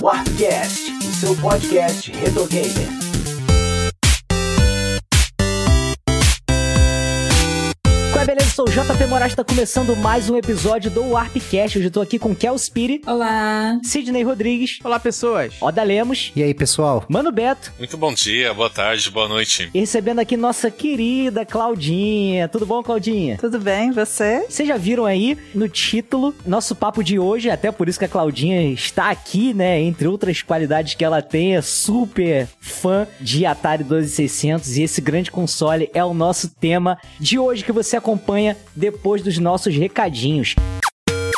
Warpcast, o seu podcast retro gamer. beleza? Sou o JP Moraes, está começando mais um episódio do Warpcast. Hoje eu tô aqui com Kel Spiri. Olá. Sidney Rodrigues. Olá, pessoas. Oda Lemos. E aí, pessoal? Mano Beto. Muito bom dia, boa tarde, boa noite. E recebendo aqui nossa querida Claudinha. Tudo bom, Claudinha? Tudo bem, você? Vocês já viram aí no título nosso papo de hoje, até por isso que a Claudinha está aqui, né? Entre outras qualidades que ela tem, é super fã de Atari 2600 e esse grande console é o nosso tema de hoje que você acompanha depois dos nossos recadinhos.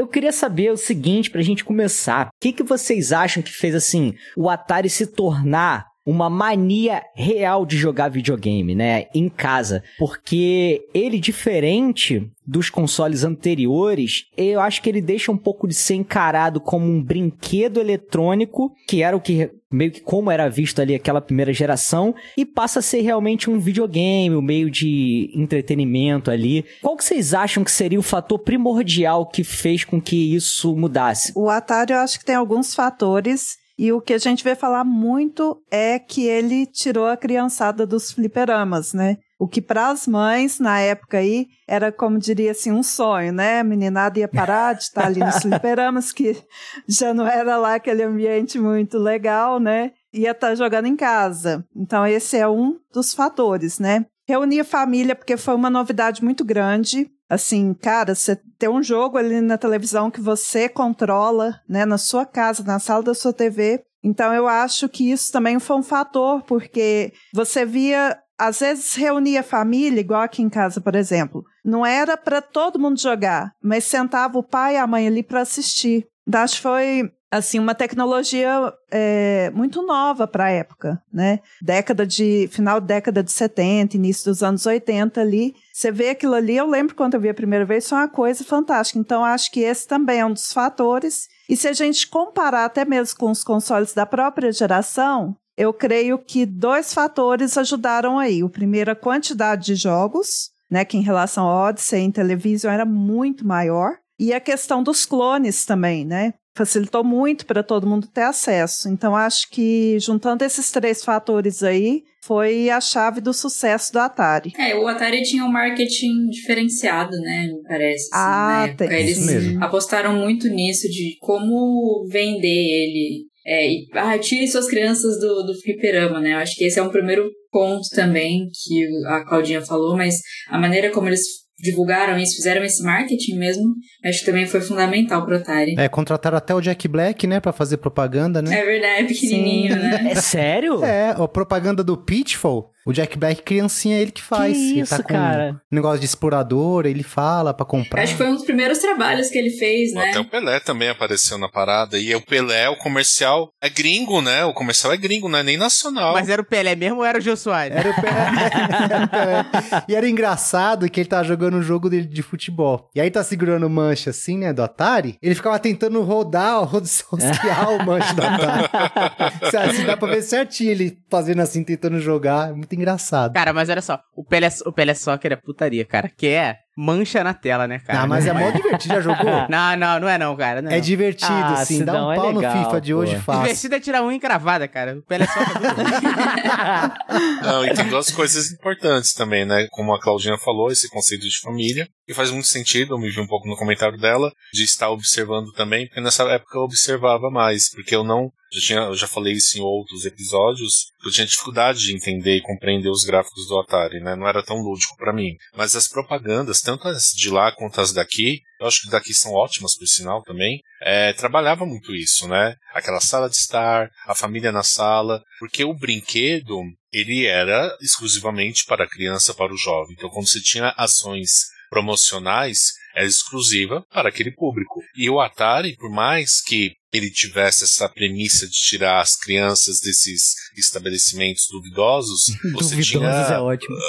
eu queria saber o seguinte pra gente começar. O que, que vocês acham que fez assim o Atari se tornar uma mania real de jogar videogame, né, em casa, porque ele diferente dos consoles anteriores, eu acho que ele deixa um pouco de ser encarado como um brinquedo eletrônico, que era o que meio que como era visto ali aquela primeira geração, e passa a ser realmente um videogame, um meio de entretenimento ali. Qual que vocês acham que seria o fator primordial que fez com que isso mudasse? O Atari eu acho que tem alguns fatores e o que a gente vê falar muito é que ele tirou a criançada dos fliperamas, né? O que para as mães, na época aí, era como diria assim, um sonho, né? A meninada ia parar de estar ali nos fliperamas, que já não era lá aquele ambiente muito legal, né? Ia estar jogando em casa. Então, esse é um dos fatores, né? Reunir a família, porque foi uma novidade muito grande. Assim, cara, você ter um jogo ali na televisão que você controla, né, na sua casa, na sala da sua TV. Então eu acho que isso também foi um fator, porque você via às vezes reunia família, igual aqui em casa, por exemplo. Não era para todo mundo jogar, mas sentava o pai e a mãe ali para assistir. Então, acho que foi assim, uma tecnologia é, muito nova para a época, né? Década de, final da década de 70, início dos anos 80 ali. Você vê aquilo ali, eu lembro quando eu vi a primeira vez, foi uma coisa fantástica. Então, acho que esse também é um dos fatores. E se a gente comparar até mesmo com os consoles da própria geração, eu creio que dois fatores ajudaram aí. O primeiro, a quantidade de jogos, né? Que em relação ao Odyssey em televisão era muito maior. E a questão dos clones também, né? Facilitou muito para todo mundo ter acesso. Então, acho que juntando esses três fatores aí, foi a chave do sucesso do Atari. É, o Atari tinha um marketing diferenciado, né? Me parece. Assim, ah, tem. Eles mesmo. apostaram muito nisso de como vender ele. É, e, ah, tire suas crianças do, do fliperama, né? Eu acho que esse é um primeiro ponto também que a Claudinha falou, mas a maneira como eles divulgaram isso, fizeram esse marketing mesmo, acho que também foi fundamental pro Atari. É, contrataram até o Jack Black, né, para fazer propaganda, né? É verdade, pequenininho, Sim. né? É sério? É, a propaganda do Pitfall o Jack Black, criancinha, é ele que faz. Que ele isso, tá com cara? Um negócio de explorador, ele fala para comprar. Acho que foi um dos primeiros trabalhos que ele fez, né? Até o Pelé também apareceu na parada. E o Pelé, o comercial, é gringo, né? O comercial é gringo, não é nem nacional. Mas era o Pelé mesmo ou era o Jô Soares? Era o Pelé. era o Pelé. E era engraçado que ele tava jogando um jogo dele de futebol. E aí tá segurando mancha assim, né, do Atari. Ele ficava tentando rodar, rosquear o mancha do Atari. assim, dá pra ver certinho ele fazendo assim, tentando jogar. É muito engraçado. Cara, mas olha só, o Pelé, o Pelé Soccer é putaria, cara. Que é mancha na tela, né, cara? Ah, mas é mó divertido, já jogou? Não, não, não é não, cara. Não é, é não. divertido, Ah, assim, se dá não um é pau legal, no FIFA de hoje pô. fácil. Divertido é tirar unha encravada, cara. O Pelé é muito Não, e tem duas coisas importantes também, né? Como a Claudinha falou, esse conceito de família. E faz muito sentido, eu me vi um pouco no comentário dela, de estar observando também, porque nessa época eu observava mais, porque eu não. Já tinha, eu já falei isso em outros episódios, eu tinha dificuldade de entender e compreender os gráficos do Atari, né? Não era tão lúdico para mim. Mas as propagandas, tanto as de lá quanto as daqui, eu acho que daqui são ótimas, por sinal, também, é, trabalhava muito isso, né? Aquela sala de estar, a família na sala, porque o brinquedo, ele era exclusivamente para a criança, para o jovem. Então, quando você tinha ações promocionais era exclusiva para aquele público. E o Atari, por mais que ele tivesse essa premissa de tirar as crianças desses estabelecimentos duvidosos, você Duvidosos tinha é ótimo.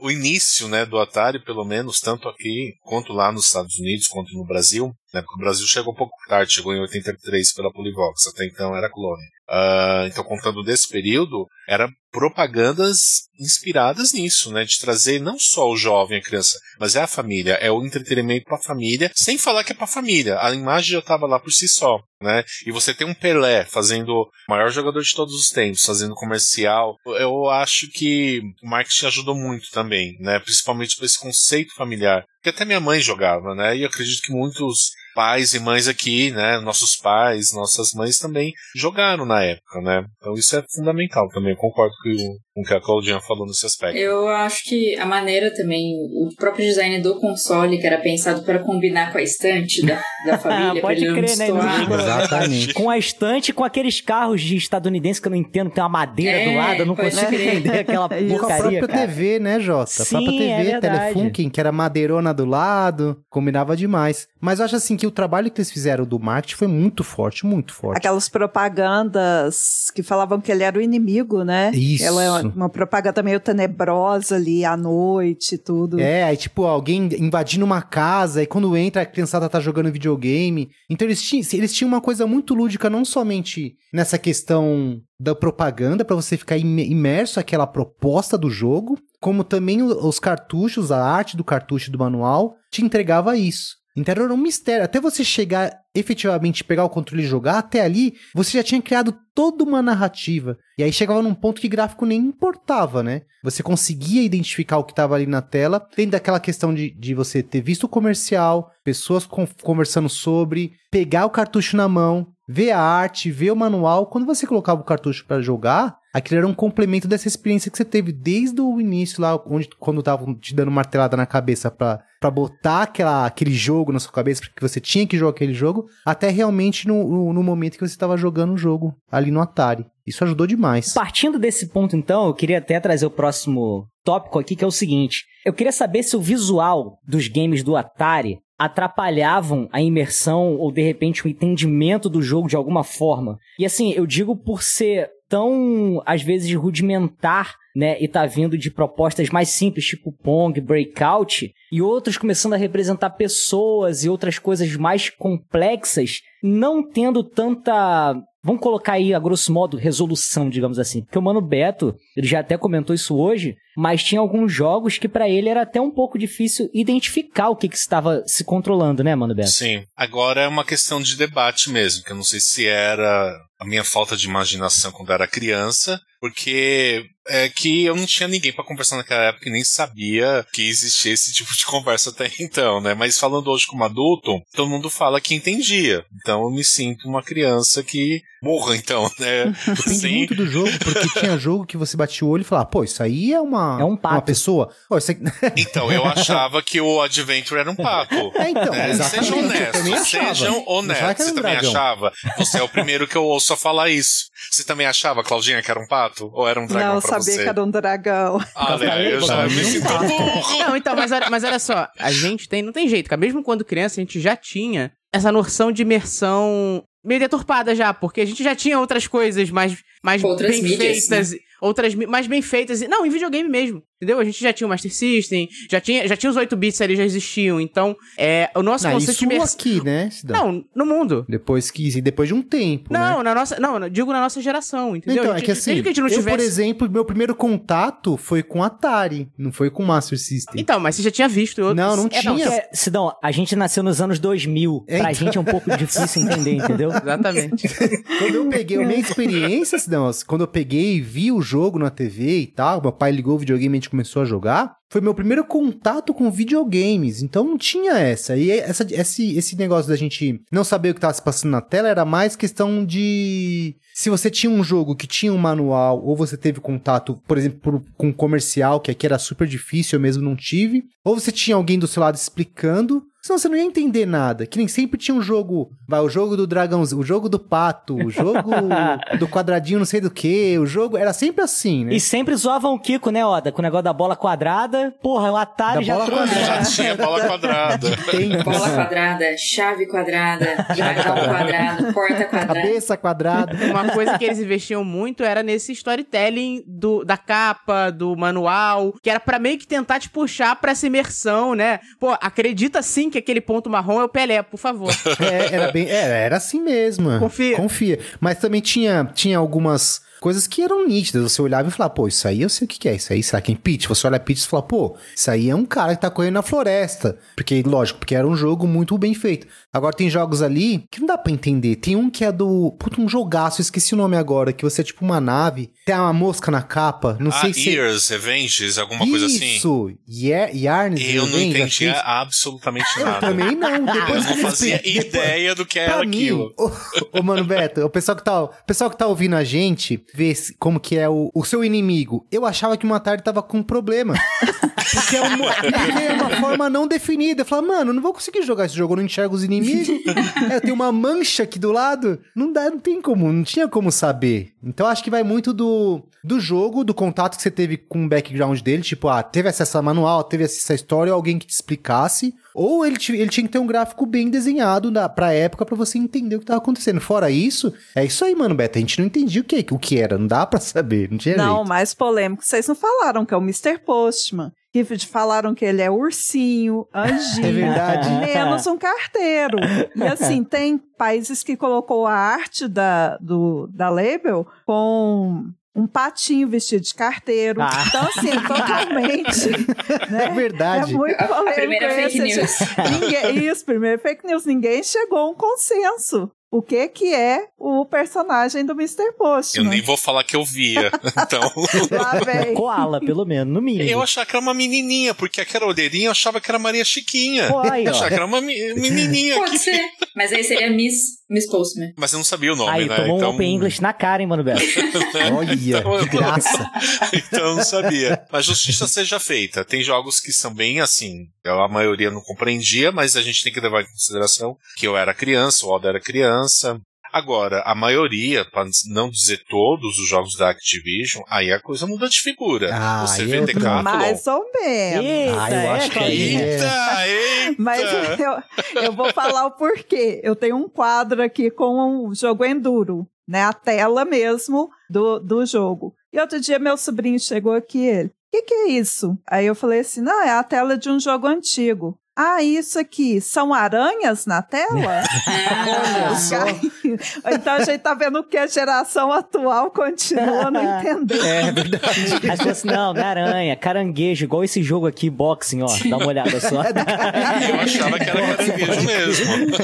o, o início né, do Atari, pelo menos, tanto aqui quanto lá nos Estados Unidos, quanto no Brasil, né, porque o Brasil chegou um pouco tarde, chegou em 83 pela Polivox, até então era clone. Ah, então, contando desse período, era propagandas inspiradas nisso, né, de trazer não só o jovem, a criança, mas é a família, é o entretenimento para a família, sem falar que é para a família. A imagem já estava lá por si só, né? E você tem um Pelé fazendo o maior jogador de todos os tempos, fazendo comercial. Eu acho que o marketing ajudou muito também, né? Principalmente para esse conceito familiar. Que até minha mãe jogava, né? E eu acredito que muitos pais e mães aqui, né? Nossos pais, nossas mães também jogaram na época, né? Então isso é fundamental também. Eu concordo com, o que a Claudinha falou nesse aspecto. Eu acho que a maneira também, o próprio design do console, que era pensado para combinar com a estante da, da família, Pode pra ele não crer, né? Exatamente. Com a estante, com aqueles carros de estadunidense que eu não entendo, tem uma madeira É, do lado, eu não consigo crer. entender aquela É isso. Com a porcaria, própria cara. TV, né, Jota? A Sim, própria é TV, verdade. Telefunken, que era madeirona do lado, combinava demais. Mas eu acho assim que o trabalho que eles fizeram do marketing foi muito forte, muito forte. Aquelas propagandas que falavam que ele era o inimigo, né? Isso. Ela é uma propaganda meio tenebrosa ali à noite e tudo. É, aí tipo, alguém invadindo uma casa, e quando entra a criançada tá jogando videogame. Então eles tinham, eles tinham uma coisa muito lúdica, não somente nessa questão da propaganda, pra você ficar im- imerso àquela proposta do jogo, como também os cartuchos, a arte do cartucho do manual, te entregava isso. Então era um mistério. Até você chegar efetivamente pegar o controle e jogar, até ali você já tinha criado toda uma narrativa. E aí chegava num ponto que gráfico nem importava, né? Você conseguia identificar o que estava ali na tela, dentro daquela questão de, de você ter visto o comercial, pessoas con- conversando sobre, pegar o cartucho na mão, ver a arte, ver o manual. Quando você colocava o cartucho para jogar, aquilo era um complemento dessa experiência que você teve desde o início lá, onde quando estavam te dando martelada na cabeça pra botar aquela, aquele jogo na sua cabeça, porque você tinha que jogar aquele jogo, até realmente no, no, no momento que você estava jogando o jogo ali no Atari. Isso ajudou demais. Partindo desse ponto, então, eu queria até trazer o próximo tópico aqui, que é o seguinte. Eu queria saber se o visual dos games do Atari atrapalhavam a imersão ou, de repente, o entendimento do jogo de alguma forma. E assim, eu digo por ser tão, às vezes, rudimentar, né? E tá vindo de propostas mais simples, tipo Pong, Breakout, e outros começando a representar pessoas e outras coisas mais complexas, não tendo tanta Vamos colocar aí, a grosso modo, resolução, digamos assim. Porque o Mano Beto, ele já até comentou isso hoje, mas tinha alguns jogos que pra ele era até um pouco difícil identificar o que que estava se controlando, né, Mano Beto? Sim. Agora é uma questão de debate mesmo, que eu não sei se era a minha falta de imaginação quando era criança, porque é que eu não tinha ninguém pra conversar naquela época e nem sabia que existia esse tipo de conversa até então, né? Mas falando hoje como adulto, todo mundo fala que entendia. Então eu me sinto uma criança que morra, então, né? Depende Sim. muito do jogo, porque tinha jogo que você batia o olho e falava, pô, isso aí é uma, É um pato. uma pessoa. Pô, aqui... Então, eu achava que o Adventure era um pato. É, então, É, sejam honestos, sejam honestos. Você um também dragão. achava? Você é o primeiro que eu ouço a falar isso. Você também achava, Claudinha, que era um pato? Ou era um dragão Não, sabia você? que era um dragão. Olha, eu já me sinto burro. Não, então, mas olha, mas olha só, a gente tem, não tem jeito, cara. Mesmo quando criança, a gente já tinha essa noção de imersão meio deturpada já, porque a gente já tinha outras coisas mais, mais Outras bem mídias, feitas, outras mais bem feitas. Não, em videogame mesmo, entendeu? A gente já tinha o Master System, já tinha, já tinha os 8 bits ali, já existiam. Então, é, o nosso Não, conceito isso de aqui, né? Cidão? Não, no mundo. Depois que, depois de um tempo, né? Não, na nossa, não, digo na nossa geração, entendeu? Então, é gente- que assim, que a gente não eu, tivesse... por exemplo, meu primeiro contato foi com Atari, não foi com Master System. Então, mas você já tinha visto outros... Não, não É, tinha. Porque, Sidão, a gente nasceu nos anos 2000. É, pra então. gente é um pouco difícil entender, entendeu? Exatamente. Quando eu peguei a minha experiência, Cidão, quando eu peguei e vi o jogo na TV e tal, meu pai ligou o videogame e a gente começou a jogar, foi meu primeiro contato com videogames. Então não tinha essa. E essa, esse, esse negócio da gente não saber o que estava se passando na tela era mais questão de. Se você tinha um jogo que tinha um manual, ou você teve contato, por exemplo, com um comercial, que aqui era super difícil, eu mesmo não tive, ou você tinha alguém do seu lado explicando, Senão você não ia entender nada. Que nem sempre tinha um jogo. Vai, o jogo do dragãozinho, o jogo do pato, o jogo do quadradinho não sei do que. O jogo. Era sempre assim, né? E sempre zoavam o Kiko, né, Oda? Com o negócio da bola quadrada. Porra, o Atari Da já bola trouxe. quadrada. Já tinha bola quadrada. Tem Bola quadrada, chave quadrada, dragão quadrado, porta quadrada. cabeça quadrada. Uma coisa que eles investiam muito era nesse storytelling do, da capa, do manual, que era pra meio que tentar te puxar pra essa imersão, né? Pô, acredita sim que aquele ponto marrom é o Pelé, por favor. É, era bem. Era, era assim mesmo. Confia. Confia. Mas também tinha, tinha algumas coisas que eram nítidas. Você olhava e falava, pô, isso aí eu sei o que, é. Isso aí, será que é Peach? Você olha Peach e fala, pô, isso aí é um cara que tá correndo na floresta. Porque, lógico, porque era um jogo muito bem feito. Agora tem jogos ali que não dá pra entender. Tem um que é do. Puta, um jogaço, eu esqueci o nome agora. Que você é tipo uma nave, tem uma mosca na capa. Não ah, sei se. Ears, Revenges, alguma coisa assim. Isso! Yar- Yarns Eu não Revenge, é entendia isso. absolutamente Eu nada. também não. Eu Depois que não fazia depois- ideia do que era mim, aquilo. Ô, ô, mano, Beto, o pessoal que tá, o pessoal que tá ouvindo a gente, se- como que é o, o seu inimigo. Eu achava que o Atari tava com um problema. Porque é, uma, porque é uma forma não definida. Eu falava, mano, não vou conseguir jogar esse jogo, eu não enxergo os inimigos. É, tem uma mancha aqui do lado. Não dá, não tem como, não tinha como saber. Então acho que vai muito do, do jogo, do contato que você teve com o background dele. Tipo, ah, teve acesso a manual, teve essa história, alguém que te explicasse. Ou ele, ele tinha que ter um gráfico bem desenhado na, pra época pra você entender o que tava acontecendo. Fora isso, é isso aí, mano, Beto. A gente não entendia o que, o que era. Não dá pra saber. Não tinha Não, jeito. mais polêmico. Vocês não falaram que é o Mr. Postman. Que falaram que ele é ursinho, anjinho. É verdade. Menos um carteiro. E assim, tem países que colocou a arte da, do, da label com um patinho vestido de carteiro. Ah. Então, assim, totalmente. né? É verdade. É muito polêmico. primeira fake news. Ninguém, isso, primeiro fake news. Ninguém chegou a um consenso. O que que é o personagem do Mr. Eu Postman? nem vou falar que eu via. Então. Lá vem. Koala, pelo menos, no mínimo. Eu achava que era uma menininha, porque aquela olheirinha eu achava que era Maria Chiquinha. Pô, aí, Eu achava que era uma menininha Pode aqui. ser. Mas aí seria Miss, Miss Postman. Mas eu não sabia o nome, Aí, né? tomou então... um Open English na cara, hein, mano, Beto? Olha, Então, que graça. então eu não sabia. Mas justiça seja feita. Tem jogos que são bem assim. eu- A maioria não compreendia, mas a gente tem que levar em consideração que eu era criança, o Aldo era criança. Agora, a maioria, para não dizer todos os jogos da Activision, aí a coisa muda de figura. Ah, Você vê é Decathlon. Mais ou menos. Eita, Ah, eu é, acho que é. Eita, eita! Mas eu, eu vou falar o porquê. Eu tenho um quadro aqui com o jogo Enduro, né? A tela mesmo do, do jogo. E outro dia meu sobrinho chegou aqui ele. O que, que é isso? Aí eu falei assim: não, é a tela de um jogo antigo. Ah, isso aqui, são aranhas na tela? Ah, então a gente tá vendo que a geração atual continua não entendendo. É verdade. Aí você falou assim, não, não é aranha, caranguejo, igual esse jogo aqui, boxing, ó. Dá uma olhada só. Eu achava que era caranguejo mesmo.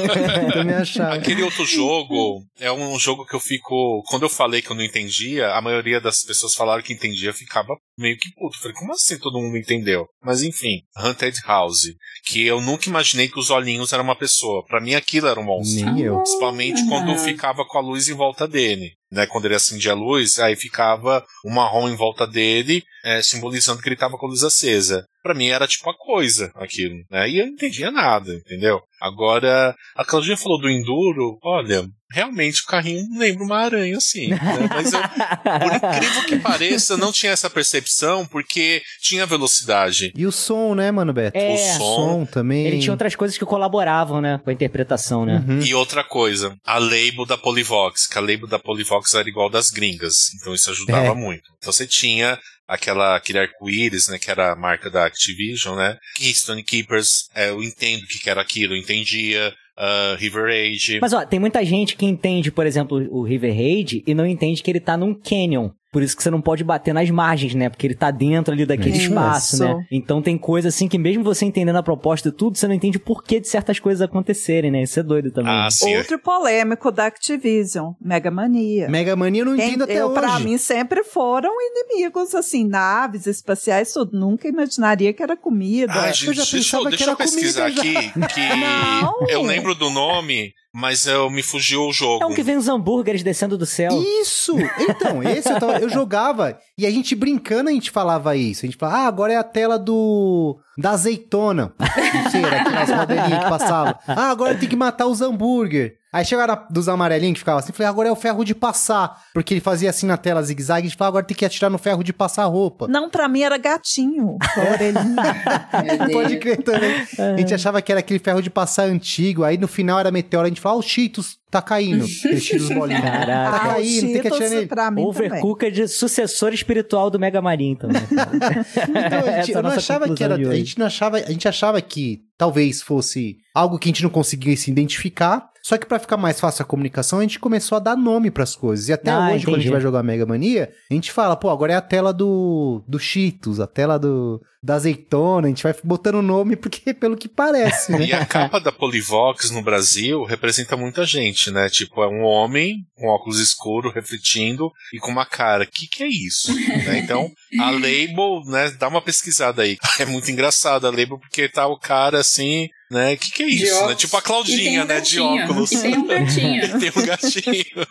Também achava. Aquele outro jogo é um jogo que eu fico. Quando eu falei que eu não entendia, a maioria das pessoas falaram que entendia, ficava meio que puto. Falei, como assim todo mundo entendeu? Mas enfim, Haunted House. Que eu nunca imaginei que os olhinhos eram uma pessoa. Pra mim aquilo era um monstro. Nem eu. Principalmente quando ficava com a luz em volta dele. Né, quando ele acendia a luz, aí ficava um marrom em volta dele, é, simbolizando que ele estava com a luz acesa. Pra mim era tipo a coisa aquilo, né? E eu não entendia nada, entendeu? Agora, a Claudinha falou do Enduro, olha, realmente o carrinho lembra uma aranha, assim. Né? Mas eu, por incrível que pareça, eu não tinha essa percepção porque tinha velocidade. E o som, né, mano, Beto? É. o O som. som também. Ele tinha outras coisas que colaboravam, né, com a interpretação, né? Uhum. E outra coisa, a label da Polyvox, que a label da Polyvox era igual das gringas, então isso ajudava É. muito. Então você tinha aquela, aquele arco-íris, né, que era a marca da Activision, né? Keystone Keepers, é, eu entendo o que que era aquilo, eu entendia. Ah, River Age. Mas ó, tem muita gente que entende, por exemplo, o River Raid e não entende que ele tá num canyon. Por isso que você não pode bater nas margens, né? Porque ele tá dentro ali daquele Isso. espaço, né? Então tem coisa assim que mesmo você entendendo a proposta e tudo, você não entende o porquê de certas coisas acontecerem, né? Isso é doido também. Ah, sim. Outro polêmico da Activision, Mega Mania. Mega Mania eu não Quem- entendo até eu, hoje. Pra mim, sempre foram inimigos, assim, naves espaciais, tudo. Nunca imaginaria que era comida. Ai, eu gente, já deixa, pensava eu- que deixa eu era comida pesquisar já. aqui, que Não. eu lembro do nome, mas eu, me fugiu o jogo. É um que vem os hambúrgueres descendo do céu. Isso! Então, esse eu, tava- eu jogava e a gente brincando a gente falava isso. A gente falava, ah, agora é a tela do. da azeitona. Não sei, era aquelas rodelinhas que passavam. Ah, agora tem que matar os hambúrguer. Aí chegava na- dos amarelinhos que ficava assim, falei, agora é o ferro de passar. Porque ele fazia assim na tela zigue-zague, a gente falava, agora tem que atirar no ferro de passar roupa. Não, pra mim era gatinho. Meu Pode crer também. A gente achava que era aquele ferro de passar antigo, aí no final era meteoro, a gente falava, ah, o Cheetos tá caindo. Cheetos bolinha. Caraca. Tá o caindo, tem que atirar nele. pra mim também. Overcooked, sucessor espiritual do Mega Marin também. Então, a gente, é eu não achava que era. A gente não achava. A gente achava que talvez fosse algo que a gente não conseguisse identificar. Só que pra ficar mais fácil a comunicação, a gente começou a dar nome pras coisas. E até Ah, hoje, quando a gente entendi. vai jogar Mega Mania, a gente fala, pô, agora é a tela do, do Cheetos, a tela do, da azeitona, a gente vai botando nome porque pelo que parece, né? E a capa da Polivox no Brasil representa muita gente, né? Tipo, é um homem com óculos escuros, refletindo e com uma cara. O que, que é isso? Né? Então, a label, né? Dá uma pesquisada aí. É muito engraçado a label porque tá o cara assim, né? O que, que é isso? Né? Tipo a Claudinha, um né? De óculos. E tem um gatinho. E tem um gatinho.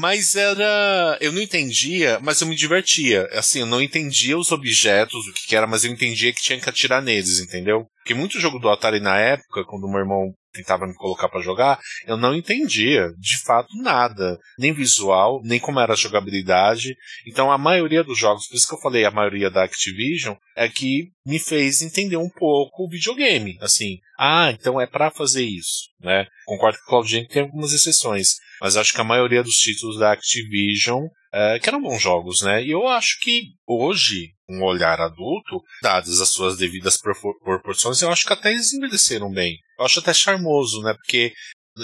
Mas era. Eu não entendia, mas eu me divertia. Assim, eu não entendia os objetos, o que, que era, mas eu entendia que tinha que atirar neles, entendeu? Porque muito jogo do Atari na época, quando o meu irmão tentava me colocar pra jogar, eu não entendia, de fato, nada. Nem visual, nem como era a jogabilidade. Então a maioria dos jogos, por isso que eu falei a maioria da Activision, é que me fez entender um pouco o videogame. Assim, ah, então é pra fazer isso, né? Concordo com o Claudinho que tem algumas exceções, mas acho que a maioria dos títulos da Activision é, que eram bons jogos, né? E eu acho que hoje, um olhar adulto, dadas as suas devidas propor- proporções, eu acho que até eles envelheceram bem. Eu acho até charmoso, né? Porque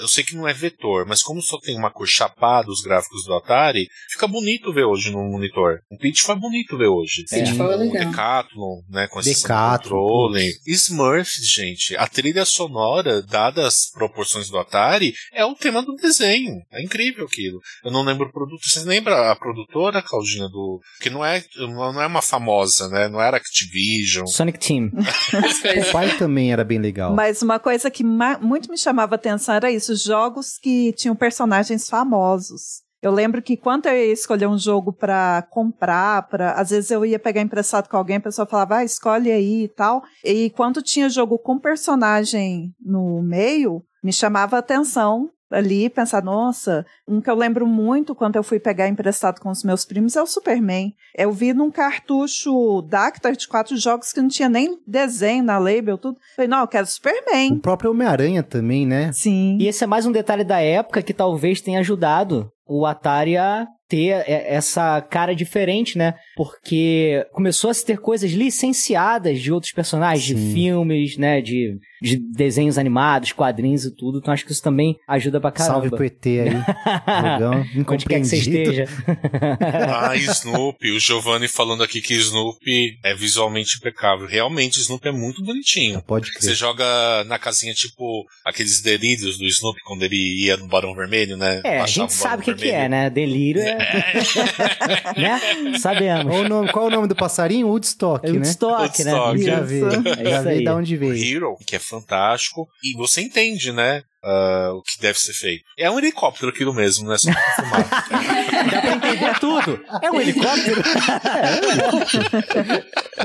eu sei que não é vetor, mas como só tem uma cor chapada os gráficos do Atari, fica bonito ver hoje no monitor. O Pitfall é bonito ver hoje. Pitfall é O legal. Decathlon, né? Com esse controle. Smurfs, gente. A trilha sonora, dadas as proporções do Atari, é o tema do desenho. É incrível aquilo. Eu não lembro o produto. Você lembra a produtora, Claudinha, do. Que não é, não é uma famosa, né? Não era Activision. Sonic Team. O pai também era bem legal. Mas uma coisa que muito me chamava atenção era isso, jogos que tinham personagens famosos. Eu lembro que quando eu ia escolher um jogo pra comprar, pra, às vezes eu ia pegar emprestado com alguém, a pessoa falava, ah, escolhe aí e tal. E quando tinha jogo com personagem no meio, me chamava a atenção ali, pensar, nossa, um que eu lembro muito quando eu fui pegar emprestado com os meus primos é o Superman. Eu vi num cartucho Dactar de quatro jogos que não tinha nem desenho na label, tudo. Falei, não, eu quero O Superman. próprio Homem-Aranha também, né? Sim. E esse é mais um detalhe da época que talvez tenha ajudado o Atari a ter essa cara diferente, né? Porque começou a se ter coisas licenciadas de outros personagens, de Sim. filmes, né? De, de desenhos animados, quadrinhos e tudo. Então acho que isso também ajuda pra caramba. Salve pro ET aí. Jogão, Onde quer que você esteja. Ah, Snoopy. O Giovanni falando aqui que Snoopy é visualmente impecável. Realmente, Snoopy é muito bonitinho. Pode Você crer. joga na casinha, tipo, aqueles delírios do Snoopy quando ele ia no Barão Vermelho, né? É, a gente sabe o que, que é, né? Delírio é. né? Sabemos. Qual o, nome, qual o nome do passarinho? Woodstock, É né? Woodstock, né? Woodstock. Já vi, É já isso vi aí. de onde O veio. Hero, que é fantástico, e você entende, né? Ah, o que deve ser feito. É um helicóptero aquilo mesmo, não é só filmar. Dá pra entender tudo. É um helicóptero.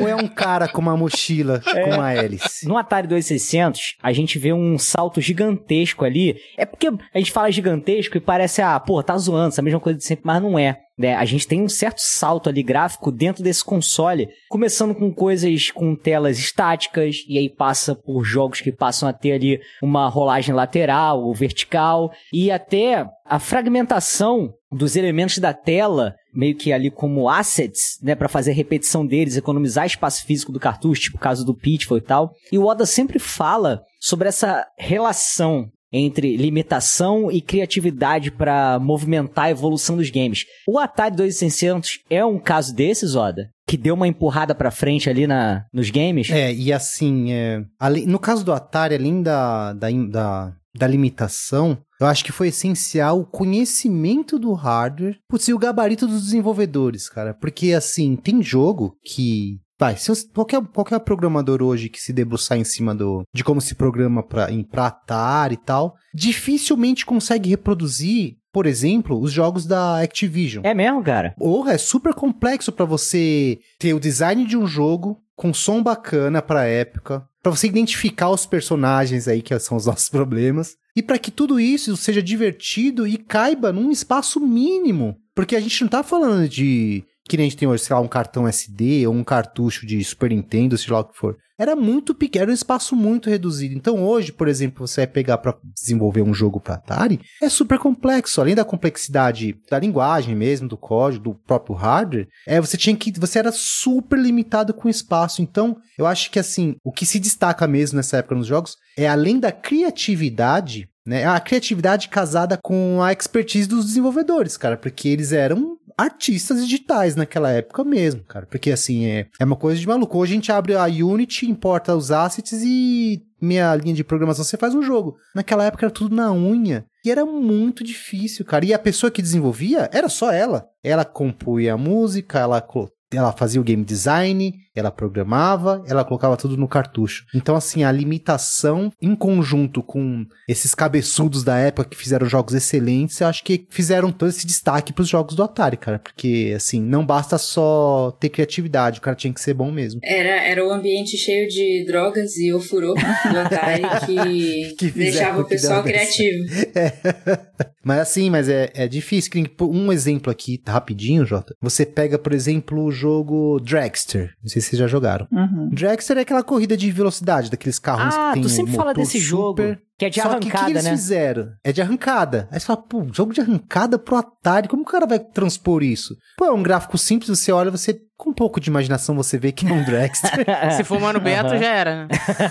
Ou é um cara com uma mochila É. com uma hélice? No Atari 2600, a gente vê um salto gigantesco ali. É porque a gente fala gigantesco e parece, ah, pô, tá zoando, essa mesma coisa de sempre, mas não é. Né? A gente tem um certo salto ali gráfico dentro desse console, começando com coisas com telas estáticas, e aí passa por jogos que passam a ter ali uma rolagem lateral ou vertical, e até a fragmentação dos elementos da tela, meio que ali como assets, né, para fazer repetição deles, economizar espaço físico do cartucho, tipo o caso do Pitfall e tal. E o Oda sempre fala sobre essa relação entre limitação e criatividade para movimentar a evolução dos games. O Atari 2600 é um caso desses, Oda? Que deu uma empurrada pra frente ali na, nos games? É, e assim, é, além- no caso do Atari, além da, da, da, da limitação, eu acho que foi essencial o conhecimento do hardware, putz, e o gabarito dos desenvolvedores, cara. Porque, assim, tem jogo que. Vai, se qualquer, qualquer programador hoje que se debruçar em cima do, de como se programa pra, em, pra Atari e tal, dificilmente consegue reproduzir, por exemplo, os jogos da Activision. É mesmo, cara? Porra, é super complexo pra você ter o design de um jogo com som bacana pra época, pra você identificar os personagens aí que são os nossos problemas. E pra que tudo isso seja divertido e caiba num espaço mínimo, porque a gente não tá falando de que nem a gente tem hoje, sei lá, um cartão SD ou um cartucho de Super Nintendo, sei lá o que for. Era muito pequeno, era um espaço muito reduzido. Então hoje, por exemplo, você vai pegar pra desenvolver um jogo pra Atari, é super complexo. Além da complexidade da linguagem mesmo, do código, do próprio hardware, é, você tinha que. Você era super limitado com espaço. Então, eu acho que assim, o que se destaca mesmo nessa época nos jogos é além da criatividade. Né, a criatividade casada com a expertise dos desenvolvedores, cara, porque eles eram artistas digitais naquela época mesmo, cara. Porque assim, é, é uma coisa de maluco. Hoje a gente abre a Unity, importa os assets e minha linha de programação você faz um jogo. Naquela época era tudo na unha. E era muito difícil, cara. E a pessoa que desenvolvia era só ela. Ela compunha a música, ela ela fazia o game design, ela programava, ela colocava tudo no cartucho. Então, assim, a limitação em conjunto com esses cabeçudos da época que fizeram jogos excelentes, eu acho que fizeram todo esse destaque pros jogos do Atari, cara. Porque, assim, não basta só ter criatividade, o cara tinha que ser bom mesmo. Era, era o ambiente cheio de drogas e ofurô do Atari que, Que fizeram deixava o pessoal deu dessa. Mas assim, mas é, é difícil. que Um exemplo aqui, rapidinho, Jota. Você pega, por exemplo, o jogo Dragster. Não sei se vocês já jogaram. Uhum. Dragster é aquela corrida de velocidade, daqueles carros Ah, que tem tu sempre um fala desse jogo. super. Que é de Só que o que arrancada, eles né? fizeram? É de arrancada. Aí você fala, pô, jogo de arrancada pro Atari, como o cara vai transpor isso? Pô, é um gráfico simples, você olha, você, com um pouco de imaginação, você vê que é um Dragster. Se for Mano Beto, Aham. já era. né?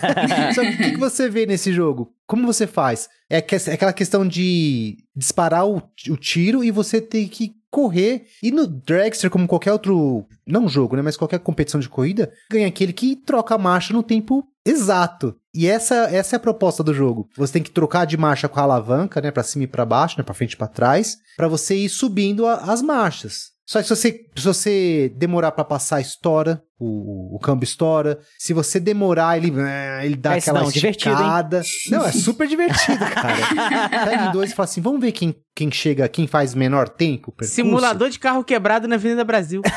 Só que o que, que você vê nesse jogo? Como você faz? É, que- é aquela questão de disparar o, o tiro e você ter que correr. E no Dragster, como qualquer outro, não jogo, né? Mas qualquer competição de corrida, ganha aquele que troca a marcha no tempo exato. E essa, essa é a proposta do jogo. Você tem que trocar de marcha com a alavanca, né? Pra cima e pra baixo, né? Pra frente e pra trás. Pra você ir subindo a- as marchas. Só que se você, se você demorar pra passar, estoura. O, o câmbio estoura. Se você demorar, ele, eh, ele dá É, aquela não, esticada. Não, é super divertido, cara. Pega em dois e fala assim: vamos ver quem, quem chega, quem faz menor tempo. percurso? Simulador de carro quebrado na Avenida Brasil.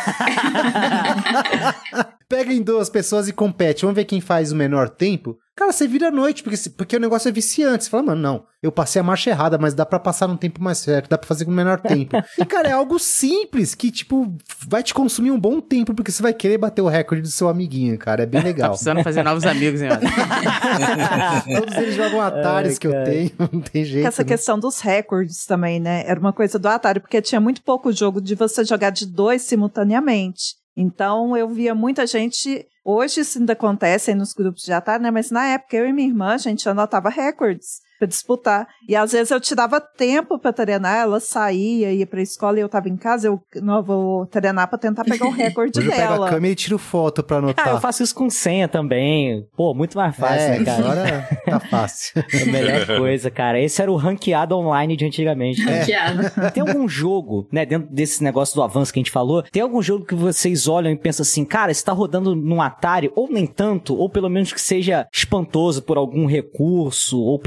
Pega em duas pessoas e compete. Vamos ver quem faz o menor tempo. Cara, você vira à noite, porque, porque o negócio é viciante. Você fala, mano, não, eu passei a marcha errada, mas dá pra passar num tempo mais certo, dá pra fazer com o menor tempo. e, cara, é algo simples que, tipo, vai te consumir um bom tempo, porque você vai querer bater o recorde do seu amiguinho, cara. É bem Tá legal. precisando fazer novos amigos, hein. Todos eles jogam Ataris Ai, que eu tenho, não tem jeito. Essa né? questão dos recordes também, né? Era uma coisa do Atari, porque tinha muito pouco jogo de você jogar de dois simultaneamente. Então eu via muita gente. Hoje isso ainda acontece nos grupos de Atari, né? Mas na época eu e minha irmã, a gente anotava recordes pra disputar. E às vezes eu tirava tempo pra treinar, ela saía, ia pra escola e eu tava em casa, eu não vou treinar pra tentar pegar o recorde Hoje eu pego a dela. câmera e tiro foto pra anotar. Ah, eu faço isso com senha também. Pô, muito mais fácil, é, né, cara? agora tá fácil. É a melhor coisa, cara. Esse era o ranqueado online de antigamente. É. Hackeado. Tem algum jogo, né, dentro desse negócio do avanço que a gente falou, tem algum jogo que vocês olham e pensam assim, cara, isso tá rodando num Atari, ou nem tanto, ou pelo menos que seja espantoso por algum recurso ou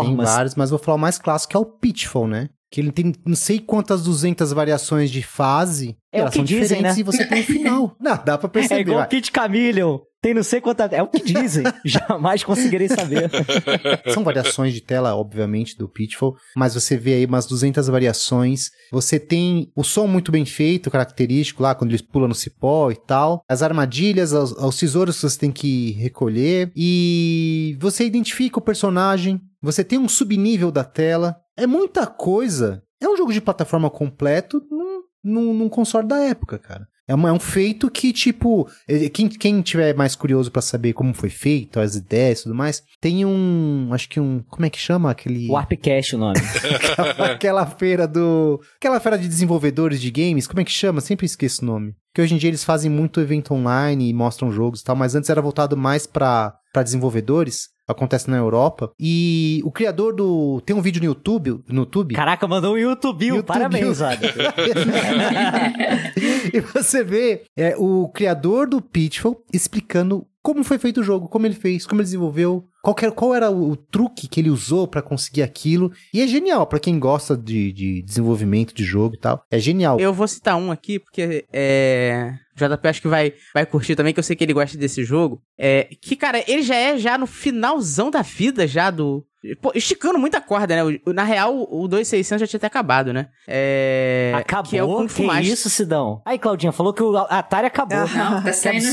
Tem performance. vários, mas vou falar o mais clássico, que é o Pitfall, né? Que ele tem não sei quantas 200 variações de fase. É o elas que são dizem, diferentes né? e você tem um final. Não, dá pra É perceber. igual vai. o Kit Chameleon. Tem não sei quanta. É o que dizem. Jamais conseguirei saber. São variações de tela, obviamente, do Pitfall, mas você vê aí umas 200 variações. Você tem o som muito bem feito, característico lá, quando eles pulam no cipó e tal. As armadilhas, os, os tesouros que você tem que recolher. E você identifica o personagem. Você tem um subnível da tela. É muita coisa. É um jogo de plataforma completo num, num, num console da época, cara. É, uma, é um feito que, tipo, eh, quem, quem tiver mais curioso pra saber como foi feito, as ideias e tudo mais, tem um, acho que um, como é que chama aquele... Warpcast o nome. aquela feira do... Aquela feira de desenvolvedores de games, como é que chama? Sempre esqueço o nome. Porque hoje em dia eles fazem muito evento online e mostram jogos e tal, mas antes era voltado mais pra desenvolvedores acontece na Europa. E o criador do. Tem um vídeo no YouTube. No YouTube Caraca, mandou um YouTube, YouTube. parabéns, Roda. e você vê é, o criador do Pitfall explicando como foi feito o jogo, como ele fez, como ele desenvolveu, qual, era, qual era o, truque que ele usou pra conseguir aquilo. E é genial, pra quem gosta de, de desenvolvimento de jogo e tal. É genial. Eu vou citar um aqui, porque é. JP acho que vai, vai curtir também, que eu sei que ele gosta desse jogo. É, que, cara, ele já é já no finalzão da vida já do... Pô, esticando muita corda, né? Na real, o 2600 já tinha até acabado, né? É... Acabou? Que é o Kung Fu que Master. isso, Sidão? Aí, Claudinha, falou que o Atari acabou. Não, tá saindo.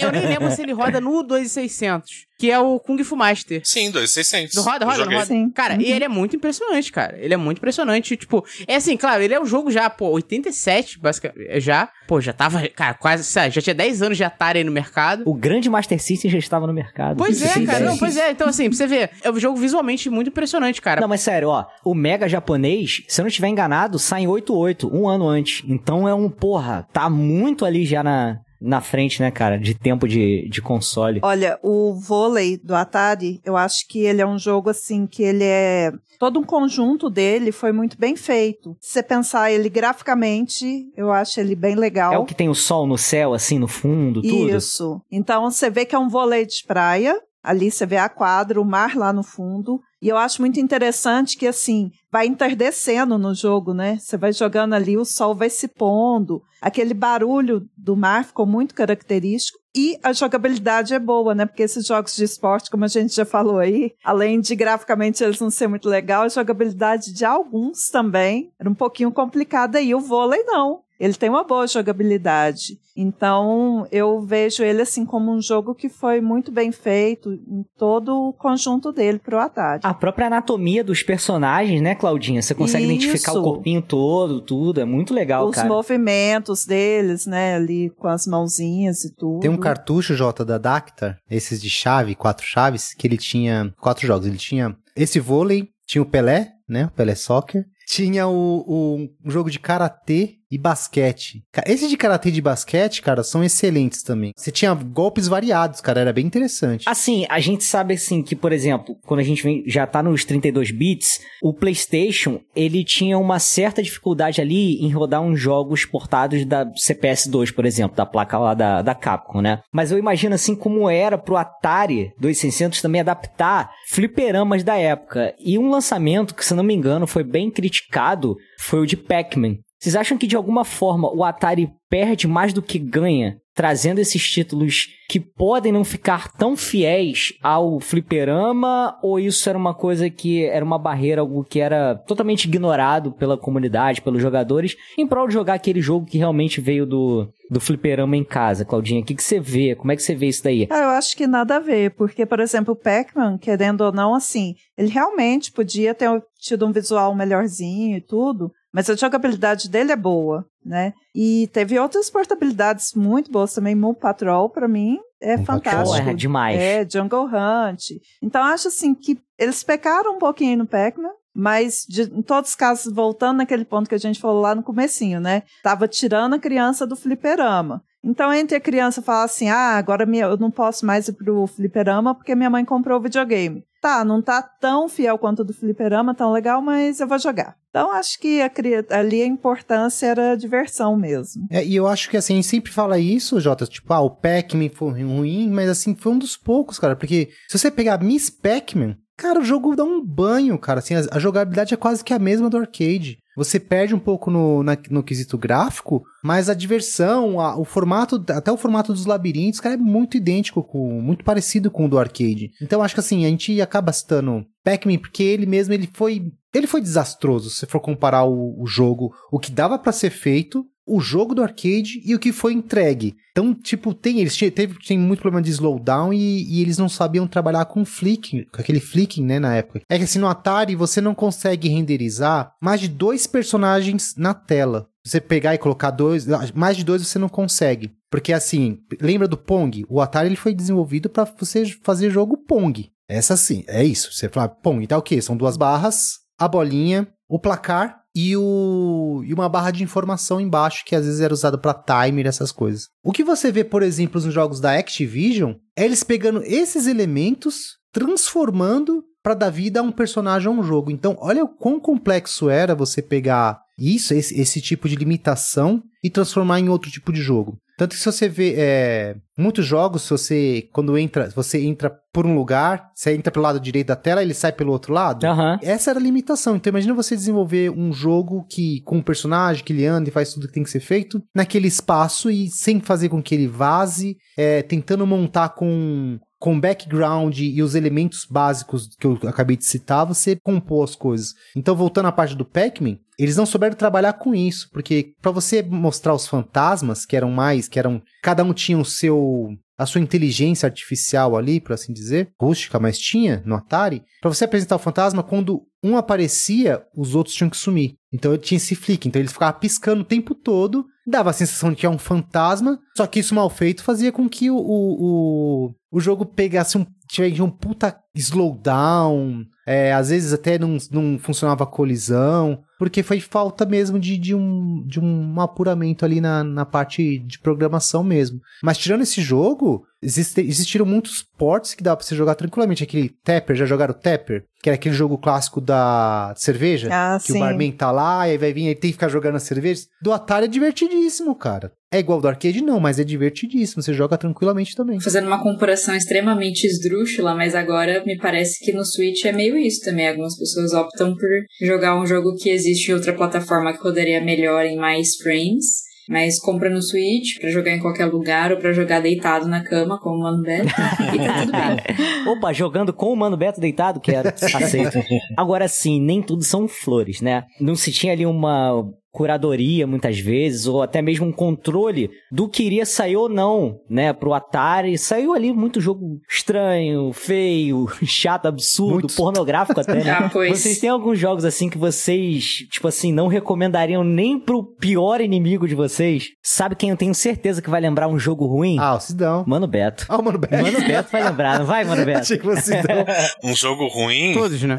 Eu nem lembro se ele roda no 2600, que é o Kung Fu Master. Sim, 2600. Não roda, roda, roda. Sim. Cara, Uhum. e ele é muito impressionante, cara. Ele é muito impressionante. Tipo, é assim, claro, ele é um jogo já, pô, 87, basicamente. Já. Pô, já tava, cara, quase, sabe, já tinha 10 anos de Atari aí no mercado. O grande Master System já estava no mercado. Pois é, cara. Não, pois é. Então, assim, pra você ver, é um jogo visualmente muito impressionante, cara. Não, mas sério, ó, o Mega japonês, se eu não estiver enganado, sai em 88, um ano antes. Então é um, porra, tá muito ali já na, na frente, né, cara, de tempo de, de console. Olha, o vôlei do Atari, eu acho que ele é um jogo assim que ele é. Todo um conjunto dele foi muito bem feito. Se você pensar ele graficamente, eu acho ele bem legal. É o que tem o sol no céu, assim, no fundo, tudo. Isso. Então você vê que é um vôlei de praia. Ali você vê a quadra, o mar lá no fundo. E eu acho muito interessante que, assim, vai entardecendo no jogo, né? Você vai jogando ali, o sol vai se pondo. Aquele barulho do mar ficou muito característico. E a jogabilidade é boa, né? Porque esses jogos de esporte, como a gente já falou aí, além de graficamente eles não ser muito legal, a jogabilidade de alguns também era um pouquinho complicada. E o vôlei não. Ele tem uma boa jogabilidade. Então, eu vejo ele assim como um jogo que foi muito bem feito em todo o conjunto dele pro Atari. A própria anatomia dos personagens, né, Claudinha? Você consegue Isso. identificar o corpinho todo, tudo. É muito legal, Os cara. movimentos deles, né, ali com as mãozinhas e tudo. Tem um cartucho, Jota, da Dactar, esses de chave, quatro chaves, que ele tinha quatro jogos. Ele tinha esse vôlei, tinha o Pelé, né? O Pelé Soccer. Tinha o, o um jogo de karatê e basquete. Ca- Esse de karatê e de basquete, cara, são excelentes também. Você tinha golpes variados, cara, era bem interessante. Assim, a gente sabe assim que, por exemplo, quando a gente vem, já tá nos 32 bits, o PlayStation, ele tinha uma certa dificuldade ali em rodar uns jogos portados da CPS2, por exemplo, da placa lá da, da Capcom, né? Mas eu imagino assim como era pro Atari 2600 também adaptar fliperamas da época. E um lançamento que, se não me engano, foi bem criticado, foi o de Pac-Man. Vocês acham que de alguma forma o Atari perde mais do que ganha trazendo esses títulos que podem não ficar tão fiéis ao fliperama ou isso era uma coisa que era uma barreira, algo que era totalmente ignorado pela comunidade, pelos jogadores, em prol de jogar aquele jogo que realmente veio do, do fliperama em casa, Claudinha? O que, que você vê? Como é que você vê isso daí? Ah, eu acho que nada a ver, porque, por exemplo, o Pac-Man, querendo ou não, assim, ele realmente podia ter tido um visual melhorzinho e tudo, mas a jogabilidade dele é boa, né? E teve outras portabilidades muito boas também. Moon Patrol, pra mim, é Moon Patrol. fantástico. Porra, demais. É, Jungle Hunt. Então, acho assim que eles pecaram um pouquinho no Pac-Man, mas de- em todos os casos, voltando naquele ponto que a gente falou lá no comecinho, né? Tava tirando a criança do fliperama. Então, entre a criança falar assim, ah, agora minha- eu não posso mais ir pro fliperama porque minha mãe comprou o videogame. Tá, não tá tão fiel quanto o do fliperama, tão legal, mas eu vou jogar. Então, acho que a ali a importância era a diversão mesmo. É, e eu acho que assim, a gente sempre fala isso, Jota, tipo, ah, o Pac-Man foi ruim, mas assim, foi um dos poucos, cara, porque se você pegar Miss Pac-Man, cara, o jogo dá um banho, cara, assim, a, a jogabilidade é quase que a mesma do arcade. Você perde um pouco no, na- no quesito gráfico, mas a diversão, a- o formato, até o formato dos labirintos, cara, é muito idêntico, com, muito parecido com o do arcade. Então acho que assim, a gente acaba citando Pac-Man porque ele mesmo, ele foi ele foi desastroso, se for comparar o, o jogo, o que dava pra ser feito o jogo do arcade e o que foi entregue. Então, tipo, tem eles teve tem muito problema de slowdown e, e eles não sabiam trabalhar com flicking, com aquele flicking, né, na época. É que assim no Atari você não consegue renderizar mais de dois personagens na tela. Você pegar e colocar dois, mais de dois você não consegue. Porque assim, lembra do Pong? O Atari ele foi desenvolvido para você fazer jogo Pong. Essa sim, é isso. Você fala Pong, tá o quê? São duas barras, a bolinha, o placar e, o, e uma barra de informação embaixo que às vezes era usada para timer, essas coisas. O que você vê, por exemplo, nos jogos da Activision é eles pegando esses elementos, transformando para dar vida a um personagem a um jogo. Então, olha o quão complexo era você pegar isso, esse, esse tipo de limitação e transformar em outro tipo de jogo. Tanto que se você vê é, muitos jogos, se você quando entra, você entra por um lugar, você entra pelo lado direito da tela, ele sai pelo outro lado. Aham. Essa era a limitação. Então imagina você desenvolver um jogo que com um personagem que ele anda e faz tudo que tem que ser feito naquele espaço e sem fazer com que ele vaze, é, tentando montar com com background e os elementos básicos que eu acabei de citar, você compor as coisas. Então, voltando à parte do Pac-Man, eles não souberam trabalhar com isso, porque para você mostrar os fantasmas, que eram mais, que eram, cada um tinha o seu a sua inteligência artificial ali, por assim dizer, rústica, mas tinha no Atari, para você apresentar o fantasma, quando um aparecia, os outros tinham que sumir. Então tinha esse flick, então eles ficavam piscando o tempo todo, dava a sensação de que é um fantasma, só que isso mal feito fazia com que o, o, o, o jogo pegasse um, tivesse um puta slowdown, é, às vezes até não, não funcionava a colisão, porque foi falta mesmo de, de, um, de um apuramento ali na, na parte de programação mesmo. Mas tirando esse jogo, existe, existiram muitos ports que dava pra você jogar tranquilamente. Aquele Tapper, já jogaram Tapper? Que era aquele jogo clássico da cerveja? Ah, que sim. o barman tá lá e aí vai vir, ele tem que ficar jogando as cervejas. Do Atari é divertidíssimo, cara. É igual do arcade, não, mas é divertidíssimo. Você joga tranquilamente também. Fazendo uma comparação extremamente esdrúxula, mas agora me parece que no Switch é meio isso também. Algumas pessoas optam por jogar um jogo que existe em outra plataforma que rodaria melhor em mais frames. Mas compra no Switch pra jogar em qualquer lugar ou pra jogar deitado na cama, como o Mano Beto. e tá tudo bem. Opa, jogando com o Mano Beto deitado, quero. Aceito. Agora sim, nem tudo são flores, né? Não se tinha ali uma curadoria muitas vezes, ou até mesmo um controle do que iria sair ou não, né, pro Atari. Saiu ali muito jogo estranho, feio, chato, absurdo, Muitos. pornográfico até, né? Ah, pois. Vocês têm alguns jogos assim que vocês, tipo assim, não recomendariam nem pro pior inimigo de vocês? Sabe quem eu tenho certeza que vai lembrar um jogo ruim? Ah, o Sidão. Mano Beto. Ah, o Mano Beto. Mano Beto vai lembrar, não vai, Mano Beto? Achei que fosse Sidão. Um jogo ruim, Todos, né?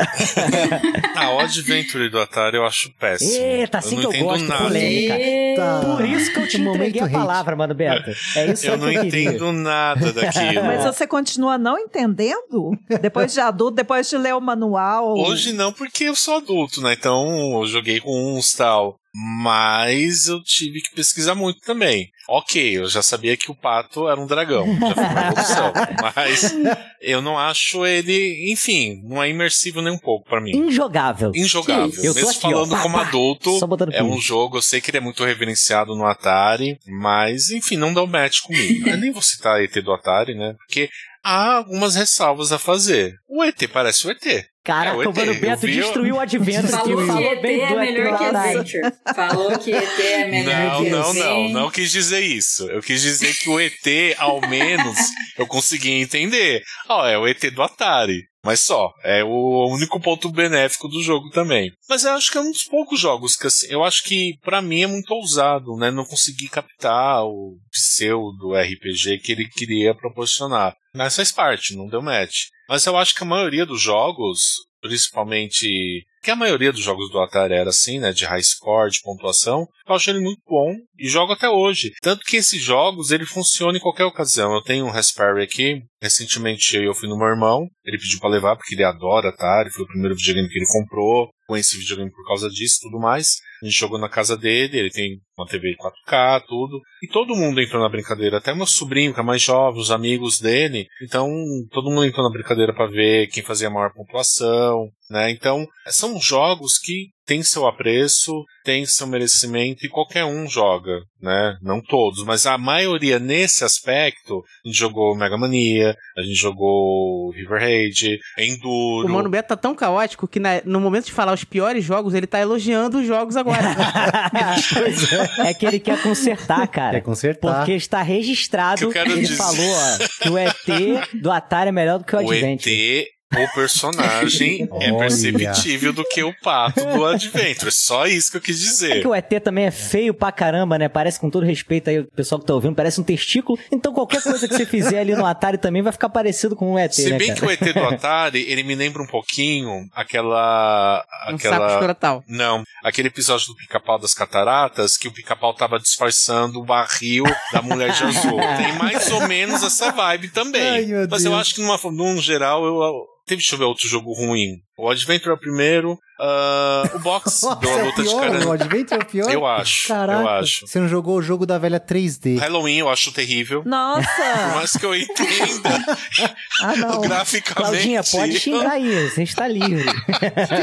a Odd Adventure do Atari eu acho péssimo. Eita, assim eu que eu entendo gosto, nada. polêmica. Tá. Por isso que eu te entreguei a hate. palavra, Mano Beto. É isso Eu que não queria. entendo nada daquilo. Mas você continua não entendendo? Depois de adulto, depois de ler o manual? Hoje não, porque eu sou adulto, né? Então eu joguei com uns tal. Mas eu tive que pesquisar muito também. Ok, eu já sabia que o pato era um dragão. Já foi uma evolução. mas eu não acho ele. Enfim, não é imersivo nem um pouco pra mim. Injogável. Injogável. Eu Mesmo aqui, falando ó, como pá, adulto, é um jogo, eu sei que ele é muito reverenciado no Atari, mas enfim, não dá o match comigo. eu nem vou citar ET do Atari, né? Porque há algumas ressalvas a fazer. O ET parece o ET. Caraca, É, o o Mano ET, Beto destruiu o Adventure. Falou que falou ET bem é melhor que. Adventure. Falou que ET é melhor Não, que não, assim. não, não quis dizer isso. Eu quis dizer que o ET, ao menos, eu consegui entender. Ó, é o ET do Atari. Mas só, é o único ponto benéfico do jogo também. Mas eu acho que é um dos poucos jogos que, assim, eu acho que pra mim é muito ousado, né? Não consegui captar o pseudo RPG que ele queria proporcionar. Mas faz parte, não deu match. Mas eu acho que a maioria dos jogos, principalmente. Que a maioria dos jogos do Atari era assim, né? De high score, de pontuação. Eu acho ele muito bom e jogo até hoje. Tanto que esses jogos, ele funciona em qualquer ocasião. Eu tenho um Raspberry aqui. Recentemente eu fui no meu irmão. Ele pediu pra levar porque ele adora Atari. Foi o primeiro videogame que ele comprou. Conheci videogame por causa disso e tudo mais. A gente jogou na casa dele. Ele tem uma TV 4K, tudo. E todo mundo entrou na brincadeira. Até meu sobrinho, que é mais jovem, os amigos dele. Então, todo mundo entrou na brincadeira pra ver quem fazia a maior pontuação. né? Então, são jogos que têm seu apreço, têm seu merecimento e qualquer um joga, né? Não todos, mas a maioria nesse aspecto, a gente jogou Mega Mania, a gente jogou River Raid, Enduro. O Mano Beto tá tão caótico que na- no momento de falar os piores jogos, ele tá elogiando os jogos agora. É que ele quer consertar, cara. Quer consertar. Porque está registrado. Que ele dizer- falou, ó, que o ET do Atari é melhor do que o O Adventure. ET, o personagem, é perceptível do que o pato do Adventure. Só isso que eu quis É dizer. que o ET também é feio pra caramba, né? Parece, com todo respeito aí, o pessoal que tá ouvindo, parece um testículo. Então qualquer coisa que você fizer ali no Atari também vai ficar parecido com o ET, Se né, bem cara? que o ET do Atari, ele me lembra um pouquinho aquela. um saco aquela. escrotal. Não, aquele episódio do Pica-Pau das Cataratas, que o Pica-Pau tava disfarçando o barril da mulher de azul. Tem mais ou menos essa vibe também. Ai, Mas eu Deus. acho que numa, num geral, eu, eu- teve, deixa eu ver outro jogo ruim. O Adventure é o primeiro, ah, o Box Nossa, da é o luta de pior? O caramba. Adventure é o pior? Eu acho, Caraca. eu acho. Você não jogou o jogo da velha 3D. Halloween eu acho terrível. Por Nossa! mais que eu entenda ah, não. graficamente. Claudinha, pode xingar aí, você está livre.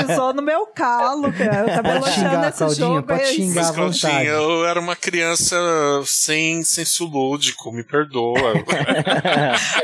Pisou no meu calo, cara. Eu tava Pode elogiando xingar, esse Claudinha, jogo. pode é xingar. Mas. Claudinha, eu era uma criança sem senso lúdico, me perdoa.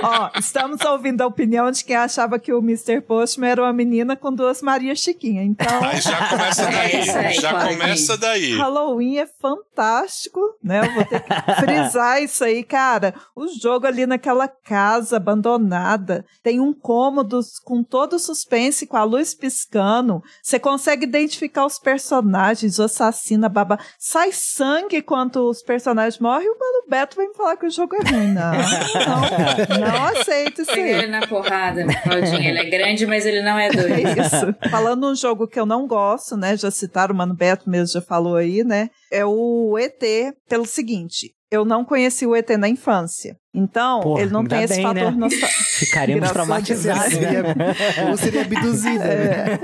Ó, estamos ouvindo a opinião de quem achava que o Mr. Postman era uma menina com duas Maria Chiquinha. Então, Aí já começa É daí. isso aí, já começa daí. Halloween é fantástico, né? Eu vou ter que frisar isso aí, cara. O jogo ali naquela casa abandonada tem um cômodo com todo o suspense, com a luz piscando. Você consegue identificar os personagens, o assassino, a baba. Sai sangue quando os personagens morrem. E o Mano Beto vai me falar que o jogo é ruim. Não, não, não aceito isso aí. ele na porrada, Claudinha. Ele é grande, mas ele não é É doido. isso. Falando um jogo que eu não gosto, né? Já citaram, o Mano Beto mesmo já falou aí, né? É o ET, pelo seguinte. Eu não conheci o ET na infância. Então, Porra, ele não tem esse bem, fator né? nostálgico. A traumatizados. Ou seria abduzida. né?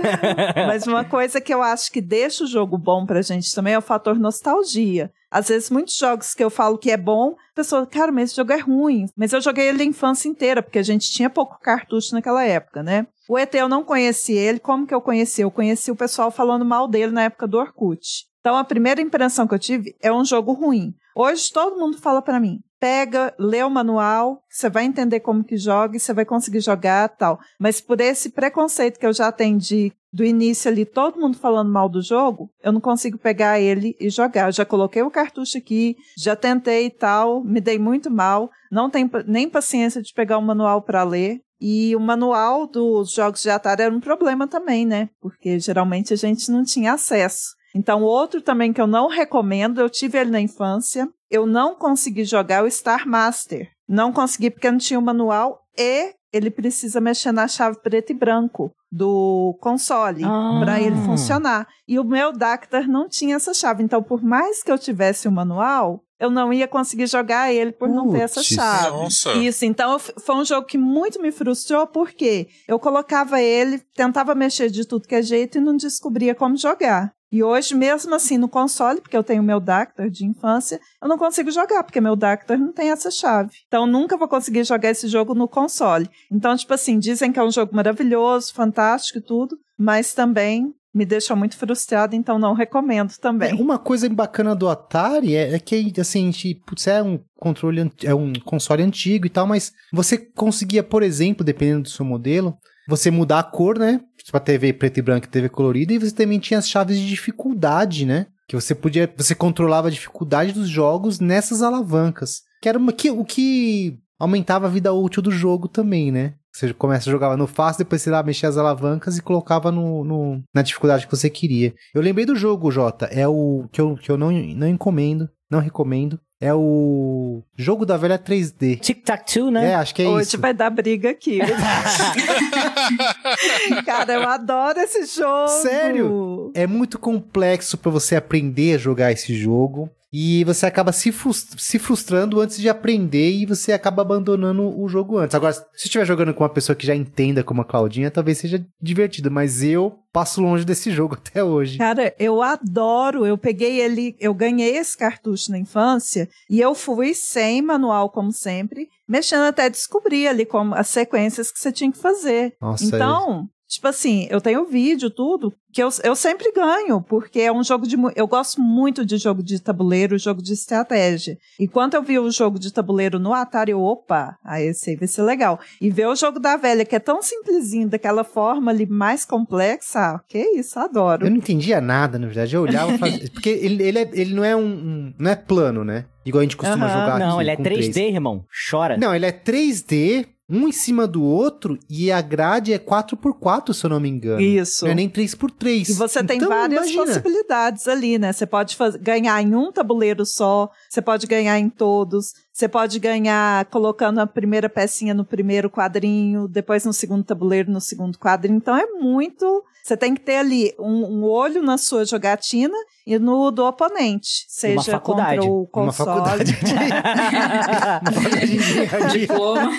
É. Mas uma coisa que eu acho que deixa o jogo bom pra gente também é o fator nostalgia. Às vezes, muitos jogos que eu falo que é bom, a pessoa, cara, mas esse jogo é ruim. Mas eu joguei ele a infância inteira, porque a gente tinha pouco cartucho naquela época, né? O ET eu não conheci ele. Como que eu conheci? Eu conheci o pessoal falando mal dele na época do Orkut. Então a primeira impressão que eu tive é um jogo ruim. Hoje todo mundo fala pra mim: pega, lê o manual, você vai entender como que joga e você vai conseguir jogar tal. Mas por esse preconceito que eu já atendi do início ali, todo mundo falando mal do jogo, eu não consigo pegar ele e jogar. Eu já coloquei o cartucho aqui, já tentei e tal, me dei muito mal, não tenho nem paciência de pegar o manual para ler. E o manual dos jogos de Atari era um problema também, né? Porque geralmente a gente não tinha acesso. Então, outro também que eu não recomendo, eu tive ele na infância, eu não consegui jogar o Star Master. Não consegui porque não tinha o manual e ele precisa mexer na chave preto e branco do console Ah. para ele funcionar. E o meu Dactar não tinha essa chave. Então, por mais que eu tivesse o manual, eu não ia conseguir jogar ele por não ter essa Putz. chave. Nossa. Isso, então foi um jogo que muito me frustrou, porque eu colocava ele, tentava mexer de tudo que é jeito e não descobria como jogar. E hoje, mesmo assim, no console, porque eu tenho meu Dactar de infância, eu não consigo jogar, porque meu Dactar não tem essa chave. Então, nunca vou conseguir jogar esse jogo no console. Então, tipo assim, dizem que é um jogo maravilhoso, fantástico e tudo, mas também me deixou muito frustrada, então não recomendo É, também. uma coisa bacana do Atari é, é que, assim, a é um controle, é um console antigo e tal, mas você conseguia, por exemplo, dependendo do seu modelo, você mudar a cor, né? Pra TV preto e branco e TV colorida, e você também tinha as chaves de dificuldade, né? Que você podia, você controlava a dificuldade dos jogos nessas alavancas. Que era uma, que, o que aumentava a vida útil do jogo também, né? Você começa a jogar no fácil, depois você lá mexia as alavancas e colocava no, no- na dificuldade que você queria. Eu lembrei do jogo, Jota. É o que eu, que eu não, não encomendo, não recomendo. É o jogo da velha 3D. Tic Tac Two, né? É, acho que é Hoje isso. vai dar briga aqui. Cara, eu adoro esse jogo. Sério? É muito complexo pra você aprender a jogar esse jogo. E você acaba se, frus- se frustrando antes de aprender e você acaba abandonando o jogo antes. Agora, se você estiver jogando com uma pessoa que já entenda como a Claudinha, talvez seja divertido, mas eu passo longe desse jogo até hoje. Cara, eu adoro. Eu peguei ele, eu ganhei esse cartucho na infância e eu fui sem manual, como sempre, mexendo até descobrir ali como as sequências que você tinha que fazer. Nossa, então, Tipo assim, eu tenho vídeo, tudo, que eu, eu sempre ganho, porque é um jogo de. Eu gosto muito de jogo de tabuleiro, jogo de estratégia. E quando eu vi o jogo de tabuleiro no Atari, eu, opa, aí esse aí vai ser legal. E ver o jogo da velha, que é tão simplesinho, daquela forma ali mais complexa, ah, que isso, adoro. Eu não entendia nada, na verdade. Eu olhava e fazia... Porque ele, ele, é, ele não é um, um, Não é plano, né? Igual a gente costuma Aham, jogar Não, aqui. ele é com 3D, três. irmão. Chora. Não, ele é 3D, um em cima do outro, e a grade é 4x4, se eu não me engano. Isso. Não é nem 3x3. E você tem Então, várias imagina. possibilidades ali, né? Você pode ganhar em um tabuleiro só, você pode ganhar em todos, você pode ganhar colocando a primeira pecinha no primeiro quadrinho, depois no segundo tabuleiro, no segundo quadrinho. Então é muito. Você tem que ter ali um, um olho na sua jogatina e no do oponente, Uma seja faculdade. contra o Uma console. faculdade. Uma faculdade de engenharia. Diploma.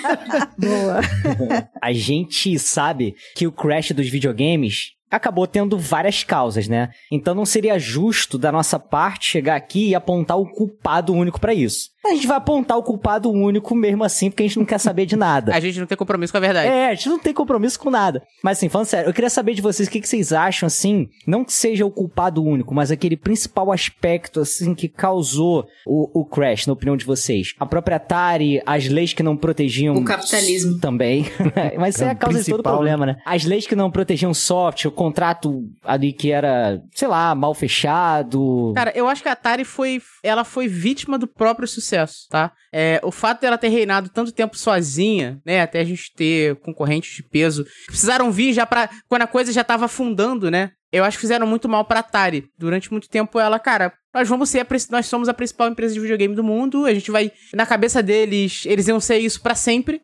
Boa. A gente sabe que o crash dos videogames acabou tendo várias causas, né? Então não seria justo da nossa parte chegar aqui e apontar o culpado único pra isso. A gente vai apontar o culpado único mesmo assim, porque a gente não quer saber de nada. A gente não tem compromisso com a verdade. É, a gente não tem compromisso com nada. Mas assim, falando sério, eu queria saber de vocês o que, que vocês acham, assim, não que seja o culpado único, mas aquele principal aspecto, assim, que causou o, o crash, na opinião de vocês. A própria Atari, as leis que não protegiam... O capitalismo. Também. mas isso é a causa de todo o principal, problema, né? As leis que não protegiam software, o contrato ali que era, sei lá, mal fechado... Cara, eu acho que a Atari foi. Ela foi vítima do próprio sucesso, tá? É, o fato dela ter reinado tanto tempo sozinha, né? Até a gente ter concorrentes de peso. Precisaram vir já pra. Quando a coisa já tava afundando, né? Eu acho que fizeram muito mal pra Atari. Durante muito tempo ela, cara, nós vamos ser a, nós somos a principal empresa de videogame do mundo. A gente vai. Na cabeça deles, eles iam ser isso pra sempre.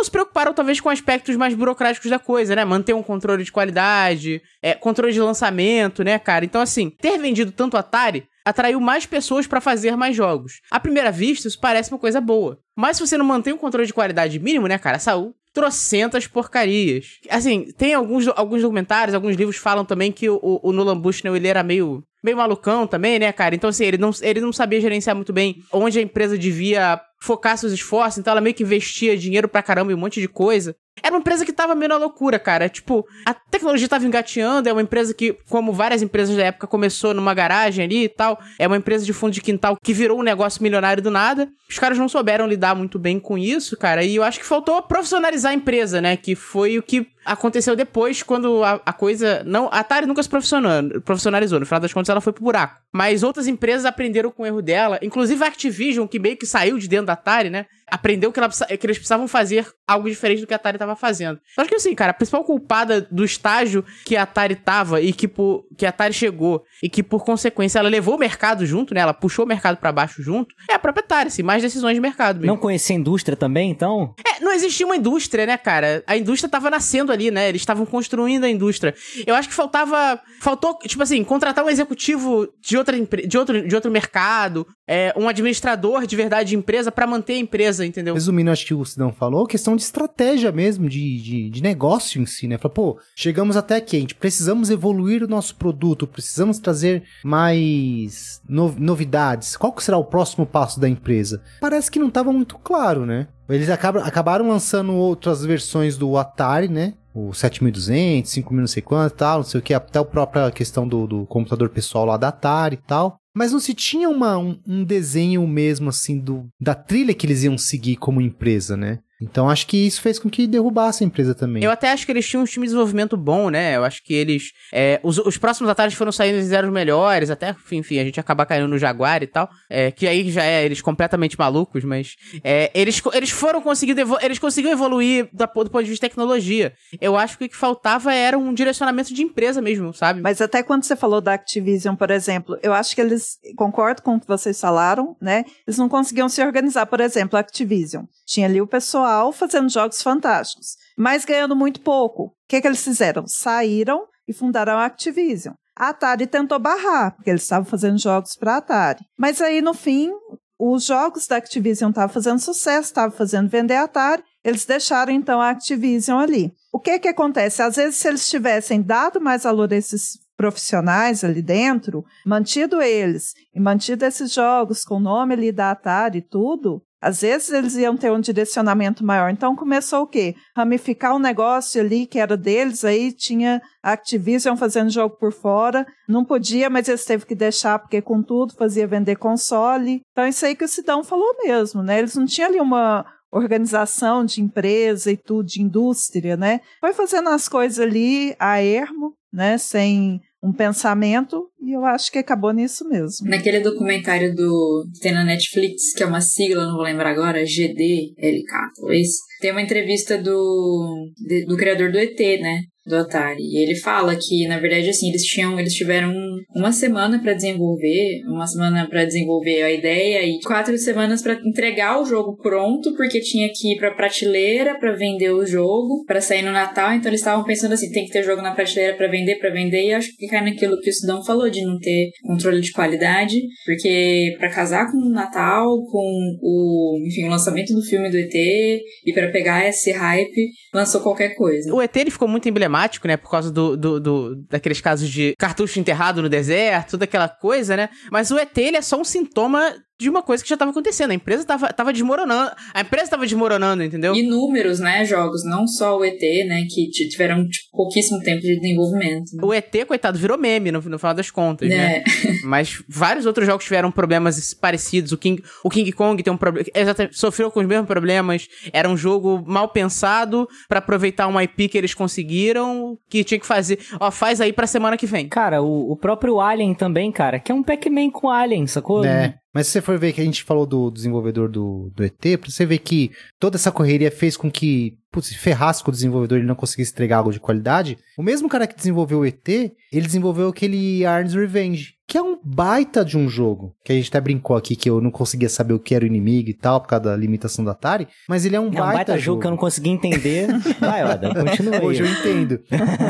Não se preocuparam, talvez, com aspectos mais burocráticos da coisa, né? Manter um controle de qualidade, é, controle de lançamento, né, cara? Então, assim, ter vendido tanto Atari atraiu mais pessoas pra fazer mais jogos. À primeira vista, isso parece uma coisa boa. Mas se você não mantém um controle de qualidade mínimo, né, cara? Saiu trocentas porcarias. Assim, tem alguns, alguns documentários, alguns livros falam também que o, o, o Nolan Bushnell, ele era meio, meio malucão também, né, cara? Então, assim, ele não, ele não sabia gerenciar muito bem onde a empresa devia focar seus esforços, então ela meio que investia dinheiro pra caramba em um monte de coisa. Era uma empresa que tava meio na loucura, cara. Tipo, a tecnologia tava engateando, é uma empresa que, como várias empresas da época, começou numa garagem ali e tal. É uma empresa de fundo de quintal que virou um negócio milionário do nada. Os caras não souberam lidar muito bem com isso, cara. E eu acho que faltou profissionalizar a empresa, né? Que foi o que aconteceu depois, quando a, a coisa. Não, a Atari nunca se profissionalizou, profissionalizou. No final das contas, ela foi pro buraco. Mas outras empresas aprenderam com o erro dela. Inclusive a Activision, que meio que saiu de dentro da Atari, né? Aprendeu que, ela, que eles precisavam fazer algo diferente do que a Atari tava fazendo. Eu acho que assim, cara, a principal culpada do estágio que a Atari tava e que, por, que a Atari chegou e que, por consequência, ela levou o mercado junto, né? Ela puxou o mercado pra baixo junto, é a própria Atari, assim, mais decisões de mercado mesmo. Não conhecer a indústria também, então? É, não existia uma indústria, né, cara? A indústria tava nascendo ali, né? Eles estavam construindo a indústria. Eu acho que faltava. Faltou, tipo assim, contratar um executivo de, outra, de, outro, de outro mercado, é, um administrador de verdade de empresa pra manter a empresa, entendeu? Resumindo, acho que o Sidão falou, questão de estratégia mesmo, de, de, de negócio em si, né? Fala, pô, chegamos até aqui, a gente precisamos evoluir o nosso produto, precisamos trazer mais no- novidades. Qual será o próximo passo da empresa? Parece que não estava muito claro, né? Eles acabam, acabaram lançando outras versões do Atari, né? O 7200, 5000 não sei quanto tal, não sei o que, até a própria questão do, do computador pessoal lá da Atari e tal. Mas não se tinha uma, um, um desenho mesmo, assim, do, da trilha que eles iam seguir como empresa, né? Então acho que isso fez com que derrubasse a empresa também. Eu até acho que eles tinham um time de desenvolvimento bom, né? Eu acho que eles. é, os, os próximos atalhos foram saindo e eram os melhores, até, enfim, a gente acabar caindo no Jaguar e tal. é, que aí já é eles completamente malucos, mas. é, eles, eles foram conseguindo. evo- Eles conseguiram evoluir da- do ponto de vista de tecnologia. Eu acho que o que faltava era um direcionamento de empresa mesmo, sabe? Mas até quando você falou da Activision, por exemplo, eu acho que eles, concordo com o que vocês falaram, né? Eles não conseguiam se organizar. Por exemplo, a Activision. Tinha ali o pessoal fazendo jogos fantásticos, mas ganhando muito pouco. O que, que eles fizeram? Saíram e fundaram a Activision. A Atari tentou barrar, porque eles estavam fazendo jogos para a Atari. Mas aí, no fim, os jogos da Activision estavam fazendo sucesso, estavam fazendo vender a Atari, eles deixaram então a Activision ali. O que que acontece? Às vezes, se eles tivessem dado mais valor a esses profissionais ali dentro, mantido eles e mantido esses jogos com o nome ali da Atari e tudo, Às vezes eles iam ter um direcionamento maior. Então começou o quê? Ramificar um negócio ali que era deles, aí tinha a Activision fazendo jogo por fora. Não podia, mas eles teve que deixar, porque com tudo fazia vender console. Então isso aí que o Sidão falou mesmo, né? Eles não tinham ali uma organização de empresa e tudo, de indústria, né? Foi fazendo as coisas ali a ermo, né? Sem um pensamento e eu acho que acabou nisso mesmo. Naquele documentário do que tem na Netflix, que é uma sigla, não vou lembrar agora, GDLK, talvez, tem uma entrevista do, do criador do ET, né? Do Atari. E ele fala que, na verdade, assim, eles tinham, eles tiveram uma semana para desenvolver, uma semana para desenvolver a ideia e quatro semanas para entregar o jogo pronto, porque tinha que ir para prateleira para vender o jogo, para sair no Natal. Então eles estavam pensando assim, tem que ter jogo na prateleira para vender, para vender. E acho que cai naquilo que o Sidão falou de não ter controle de qualidade, porque para casar com o Natal, com o, enfim, o lançamento do filme do ET e para pegar esse hype, lançou qualquer coisa. O ET ele ficou muito emblemático emblemático, né? Por causa do, do, do, daqueles casos de cartucho enterrado no deserto, toda aquela coisa, né? Mas o ET, ele é só um sintoma de uma coisa que já estava acontecendo. A empresa estava tava desmoronando. A empresa estava desmoronando, entendeu? Inúmeros, né, jogos. Não só o ET, né, que tiveram tipo, pouquíssimo tempo de desenvolvimento. Né? O ET, coitado, virou meme no, no final das contas, né? é. né? Mas vários outros jogos tiveram problemas parecidos. O King, o King Kong tem um problema. Exatamente, sofreu com os mesmos problemas. Era um jogo mal pensado para aproveitar uma IP que eles conseguiram, que tinha que fazer. Ó, faz aí pra semana que vem. Cara, o, o próprio Alien também, cara, que é um Pac-Man com Alien, sacou? É. Mas se você for ver que a gente falou do desenvolvedor do, do ET, pra você ver que toda essa correria fez com que putz, ferrasse com o desenvolvedor ele não conseguisse entregar algo de qualidade. O mesmo cara que desenvolveu o ET, ele desenvolveu aquele Arn's Revenge, que é um baita de um jogo. Que a gente até brincou aqui que eu não conseguia saber o que era o inimigo e tal, por causa da limitação do Atari. Mas ele é um é baita, um baita jogo. jogo que eu não consegui entender. Vai, Oda, continua. Hoje eu entendo.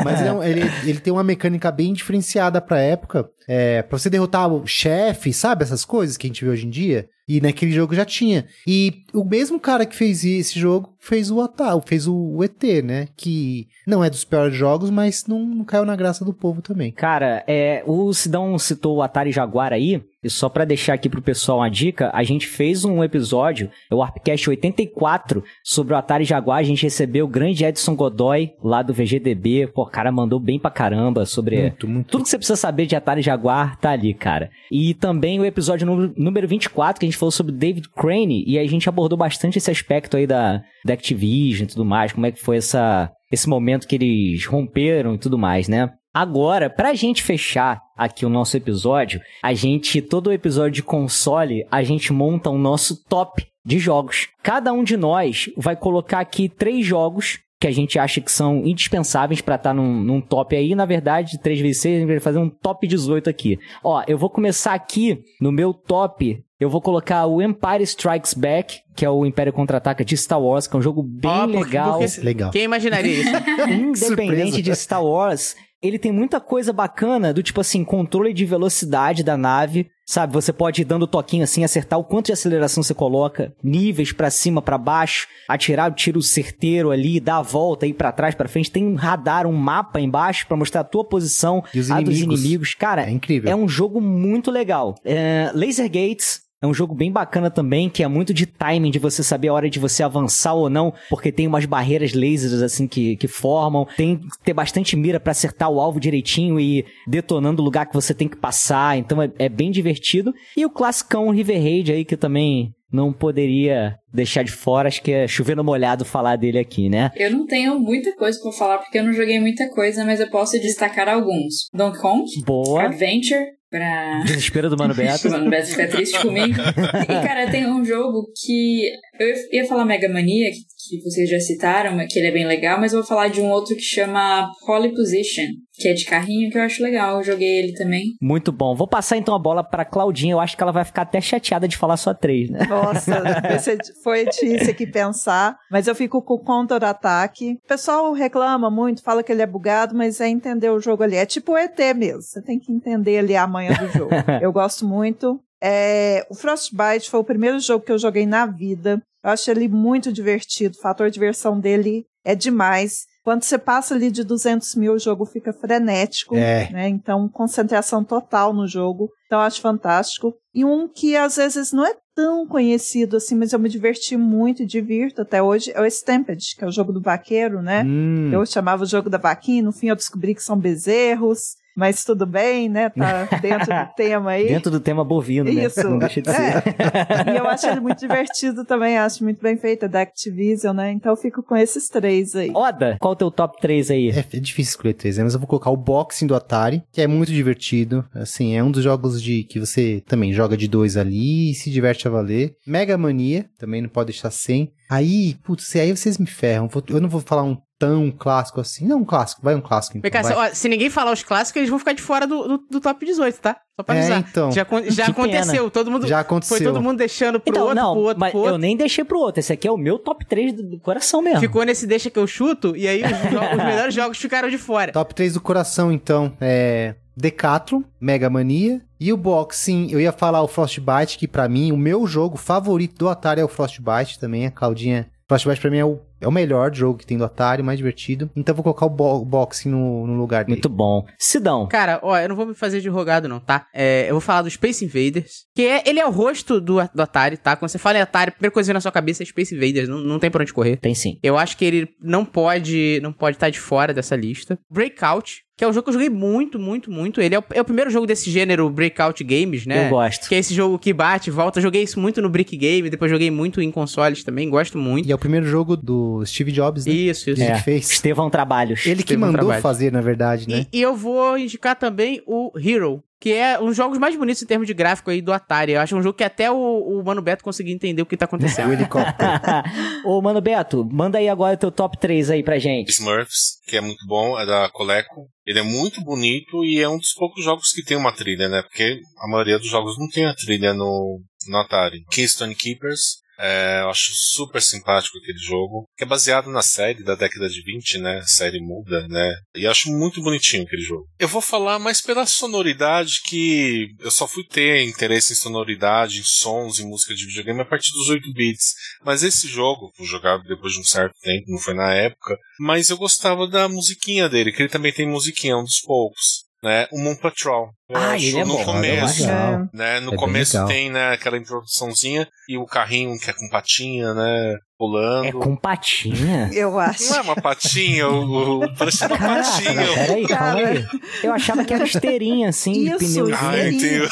Mas ele, é um, ele, ele, tem uma mecânica bem diferenciada pra época. É, pra você derrotar o chefe, sabe? Essas coisas que a gente vê hoje em dia. E naquele jogo já tinha. E o mesmo cara que fez esse jogo fez o Atal, fez o ET, né? Que não é dos piores jogos, mas não, não caiu na graça do povo também. Cara, é, o Sidão citou o Atari Jaguar aí. E só para deixar aqui pro pessoal uma dica, a gente fez um episódio, é o Warpcast 84, sobre o Atari Jaguar. A gente recebeu o grande Edson Godoy, lá do VGDB. Pô, o cara mandou bem pra caramba sobre muito, muito. tudo que você precisa saber de Atari Jaguar, tá ali, cara. E também o episódio número 24, que a gente falou sobre David Crane, e a gente abordou bastante esse aspecto aí da, da Activision e tudo mais, como é que foi essa, esse momento que eles romperam e tudo mais, né? Agora, pra gente fechar aqui o nosso episódio, a gente, todo o episódio de console, a gente monta o nosso top de jogos. Cada um de nós vai colocar aqui três jogos que a gente acha que são indispensáveis para estar tá num, num, top aí. Na verdade, 3x6, a gente vai fazer um top 18 aqui. Ó, eu vou começar aqui no meu top. Eu vou colocar o Empire Strikes Back, que é o Império Contra-Ataca de Star Wars, que é um jogo bem oh, legal. Porque, legal. Quem imaginaria isso? Independente de Star Wars, ele tem muita coisa bacana do tipo assim, controle de velocidade da nave, sabe? Você pode ir dando toquinho assim, acertar o quanto de aceleração você coloca, níveis para cima, para baixo, atirar o tiro certeiro ali, dar a volta aí para trás, para frente. Tem um radar, um mapa embaixo para mostrar a tua posição, a inimigos. dos inimigos. Cara, é incrível. É um jogo muito legal. É, Laser Gates é um jogo bem bacana também, que é muito de timing, de você saber a hora de você avançar ou não, porque tem umas barreiras lasers assim que, que formam. Tem que ter bastante mira para acertar o alvo direitinho e detonando o lugar que você tem que passar. Então é, é bem divertido. E o classicão River Raid aí, que também não poderia deixar de fora, acho que é chovendo molhado falar dele aqui, né? Eu não tenho muita coisa para falar porque eu não joguei muita coisa, mas eu posso destacar alguns. Donkey Kong, Boa. Adventure, pra. Desespero do Mano Beto. o Mano Beto fica triste comigo. E, cara, tem um jogo que. Eu ia falar Mega Mania, que, vocês já citaram, que ele é bem legal, mas eu vou falar de um outro que chama Pole Position, que é de carrinho, que eu acho legal. Eu joguei ele também. Muito bom. Vou passar então a bola pra Claudinha. Eu acho que ela vai ficar até chateada de falar só três, né? Nossa, foi difícil aqui pensar, mas eu fico com o contra-ataque. O pessoal reclama muito, fala que ele é bugado, mas é entender o jogo ali. É tipo o ET mesmo. Você tem que entender ali a manha do jogo. eu gosto muito. É, o Frostbite foi o primeiro jogo que eu joguei na vida. Eu acho ele muito divertido. O fator de diversão dele é demais. Quando você passa ali de 200 mil, o jogo fica frenético. É. Né? Então, concentração total no jogo. Então, eu acho fantástico. E um que às vezes não é tão conhecido assim, mas eu me diverti muito e divirto até hoje, é o Stampede, que é o jogo do vaqueiro, né? Hum. Eu chamava o jogo da vaquinha, no fim eu descobri que são bezerros, mas tudo bem, né? Tá dentro do tema aí. Dentro do tema bovino, né? Isso. Não deixa de ser. É. E eu acho ele muito divertido também, acho muito bem feito, é da Activision, né? Então eu fico com esses três aí. Oda, qual o teu top 3 aí? É, é difícil escolher três, né? Mas eu vou colocar o boxing do Atari, que é muito divertido. Assim, é um dos jogos de que você também joga de dois ali e se diverte a valer. Mega Mania, também não pode deixar sem. Aí, putz, aí vocês me ferram. Eu não vou falar um tão clássico assim. Não, um clássico, vai um clássico então. Vem cá, vai. se, ó, se ninguém falar os clássicos, eles vão ficar de fora do, do, do top 18, tá? Só pra É, avisar. então. Já, já aconteceu. Todo mundo, Já aconteceu. Foi todo mundo deixando pro Então, outro, não, pro outro, mas pro outro. eu nem deixei pro outro. Esse aqui é o meu top 3 do, do coração mesmo. Ficou nesse deixa que eu chuto, e aí os, os melhores jogos ficaram de fora. Top 3 do coração, então, é Decathlon, Mega Mania e o boxing, eu ia falar o Frostbite, que pra mim, o meu jogo favorito do Atari é o Frostbite também, a Claudinha... Frostbite pra mim é o, é o melhor jogo que tem do Atari, mais divertido. Então eu vou colocar o bo boxing no, no lugar dele. Muito bom. Sidão. Cara, ó, eu não vou me fazer de rogado, não, tá? É, eu vou falar do Space Invaders, que é, ele é o rosto do, do Atari, tá? Quando você fala em Atari, a primeira coisa que vem na sua cabeça é Space Invaders, não, não tem pra onde correr. Tem sim. Eu acho que ele não pode não pode estar de fora dessa lista. Breakout, que é um jogo que eu joguei muito, muito, muito. Ele é o, é o primeiro jogo desse gênero Breakout Games, né? Eu gosto. Que é esse jogo que bate, volta. Joguei isso muito no Brick Game, depois joguei muito em consoles também, gosto muito. E é o primeiro jogo do Steve Jobs, né? Isso, isso. Ele É. que fez. Estevão Trabalhos. Ele que um mandou trabalho. fazer, na verdade, né? E, e eu vou indicar também o Hero, que é um dos jogos mais bonitos em termos de gráfico aí do Atari. Eu acho um jogo que até o, o Mano Beto conseguiu entender o que tá O acontecendo. helicóptero. Ô, Mano Beto, manda aí agora teu top 3 aí pra gente. Smurfs, que é muito bom, é da Coleco. Ele é muito bonito e é um dos poucos jogos que tem uma trilha, né? Porque a maioria dos jogos não tem a trilha no, no Atari. Keystone Keepers, é, eu acho super simpático aquele jogo, que é baseado na série da década de 20, né? Série muda, né? E eu acho muito bonitinho aquele jogo. Eu vou falar mais pela sonoridade, que eu só fui ter interesse em sonoridade, em sons e música de videogame a partir dos 8 bits. Mas esse jogo, fui jogar depois de um certo tempo, não foi na época, mas eu gostava da musiquinha dele, que ele também tem musiquinha, é um dos poucos. Né? O Moon Patrol. Eu Ah, ele é no bom, começo. legal. Né? No É começo tem né, aquela introduçãozinha e o carrinho que é com patinha, né? Pulando. É com patinha? Eu acho. Não é uma patinha, o, o, parece uma Caraca, patinha. peraí, calma aí. Eu achava que era esteirinha, assim, de Isso, pneuzinho. Ah, entendi.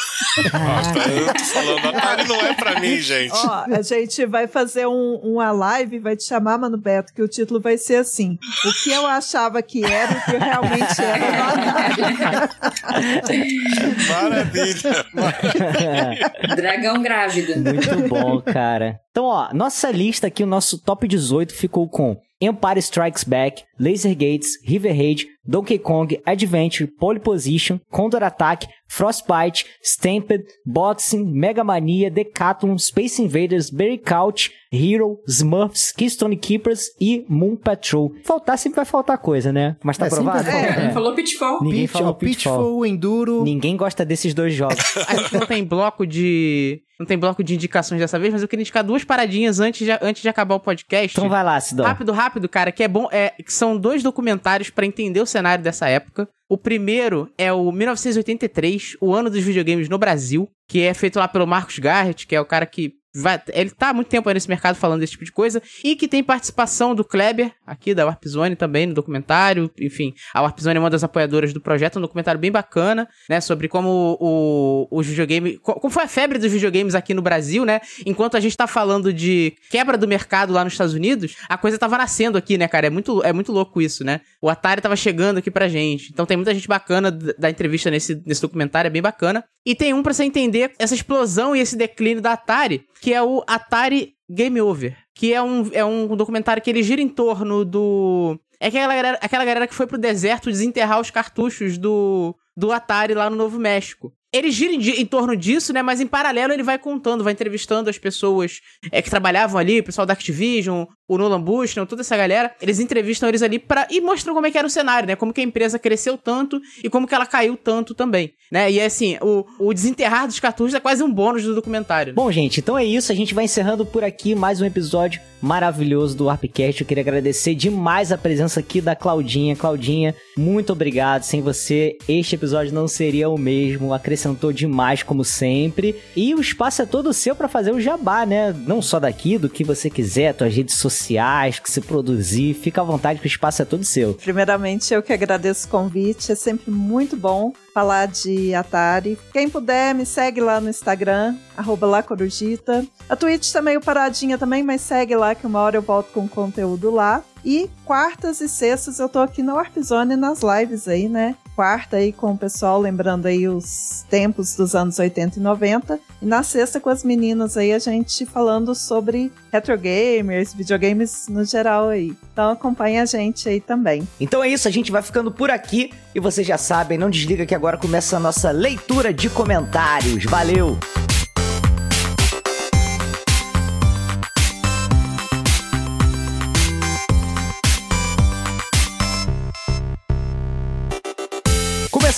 Caraca. Eu tô falando, Atari não é pra mim, gente. Ó, a gente vai fazer um, uma live, vai te chamar, Mano Beto, que o título vai ser assim: O que eu achava que era e o que realmente era. Maravilha. Dragão grávido. Muito bom, cara. Então, ó, nossa lista aqui, o nosso top 18 ficou com Empire Strikes Back, Laser Gates, River Raid, Donkey Kong, Adventure, Pole Position, Condor Attack, Frostbite, Stamped, Boxing, Mega Mania, Decathlon, Space Invaders, Breakout, Hero, Smurfs, Keystone Keepers e Moon Patrol. Faltar sempre vai faltar coisa, né? Mas tá É, sempre provado? vai faltar. É, falou Pitfall. Ninguém Pitch, falou Pitfall, Pitfall. Enduro. Ninguém gosta desses dois jogos. A gente não tem bloco de. Não tem bloco de indicações dessa vez, mas eu queria indicar duas paradinhas antes de, antes de acabar o podcast. Então vai lá, Sidão. Rápido, rápido, cara, que é bom. É, que são dois documentários pra entender o cenário dessa época. O primeiro é o 1983, o ano dos videogames no Brasil, que é feito lá pelo Marcos Garrett, que é o cara que vai, ele tá há muito tempo nesse mercado falando desse tipo de coisa, e que tem participação do Kleber, aqui da Warp Zone também, no documentário. Enfim, a Warp Zone é uma das apoiadoras do projeto, um documentário bem bacana, né, sobre como o, os videogames, co- como foi a febre dos videogames aqui no Brasil, né, enquanto a gente tá falando de quebra do mercado lá nos Estados Unidos, a coisa tava nascendo aqui, né, cara, é muito, é muito louco isso, né, o Atari tava chegando aqui pra gente, então tem muita gente bacana da entrevista nesse, nesse documentário, é bem bacana, e tem um pra você entender essa explosão e esse declínio da Atari, que é o Atari Game Over, que é um, é um documentário que ele gira em torno do... É aquela galera, aquela galera que foi pro deserto desenterrar os cartuchos do, do Atari lá no Novo México. Ele gira em, em torno disso, né? Mas em paralelo ele vai contando, vai entrevistando as pessoas é, que trabalhavam ali, o pessoal da Activision, o Nolan Bushnell, toda essa galera. Eles entrevistam eles ali pra, e mostram como é que era o cenário, né? Como que a empresa cresceu tanto e como que ela caiu tanto também, né? E assim, o, o desenterrar dos cartuchos é quase um bônus do documentário. Bom, gente, então é isso. A gente vai encerrando por aqui mais um episódio maravilhoso do Warpcast. Eu queria agradecer demais a presença aqui da Claudinha. Claudinha, muito obrigado. Sem você, este episódio não seria o mesmo. Acrescentou demais, como sempre. E o espaço é todo seu para fazer o jabá, né? Não só daqui, do que você quiser, tuas redes sociais, que você produzir. Fica à vontade que o espaço é todo seu. Primeiramente, eu que agradeço o convite. É sempre muito bom falar de Atari. Quem puder, me segue lá no Instagram, arroba. A Twitch tá meio paradinha também, mas segue lá que uma hora eu volto com conteúdo lá. E quartas e sextas eu tô aqui no Warp Zone nas lives aí, né? Quarta aí com o pessoal, lembrando aí os tempos dos anos 80 e 90. E na sexta com as meninas aí, a gente falando sobre retro gamers, videogames no geral aí. Então acompanha a gente aí também. Então é isso, a gente vai ficando por aqui. E vocês já sabem, não desliga que agora começa a nossa leitura de comentários. Valeu!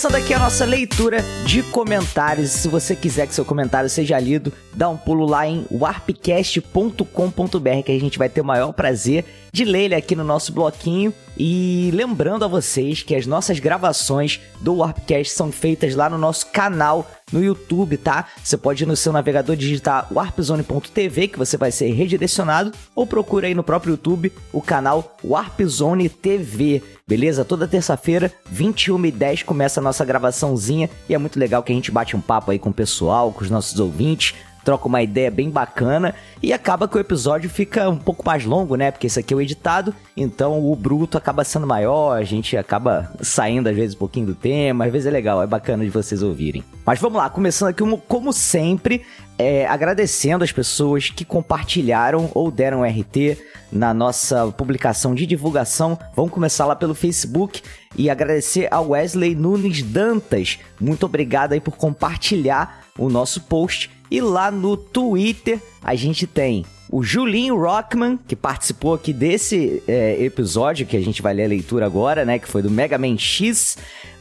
Começando aqui a nossa leitura de comentários. Se você quiser que seu comentário seja lido, dá um pulo lá em warpcast.com.br que a gente vai ter o maior prazer de ler ele aqui no nosso bloquinho. E lembrando a vocês que as nossas gravações do Warpcast são feitas lá no nosso canal no YouTube, tá? Você pode ir no seu navegador digitar warpzone.tv que você vai ser redirecionado ou procura aí no próprio YouTube o canal Warpzone TV. Beleza? Toda terça-feira, 21h10, começa a nossa gravaçãozinha e é muito legal que a gente bate um papo aí com o pessoal, com os nossos ouvintes, troca uma ideia bem bacana e acaba que o episódio fica um pouco mais longo, né? Porque esse aqui é o editado, então o bruto acaba sendo maior, a gente acaba saindo às vezes um pouquinho do tema, às vezes é legal, é bacana de vocês ouvirem. Mas vamos lá, começando aqui como sempre, é, agradecendo as pessoas que compartilharam ou deram RT na nossa publicação de divulgação. Vamos começar lá pelo Facebook e agradecer a Wesley Nunes Dantas. Muito obrigado aí por compartilhar o nosso post e lá no Twitter a gente tem o Julinho Rockman, que participou aqui desse é, episódio que a gente vai ler a leitura agora, né? Que foi do Mega Man X.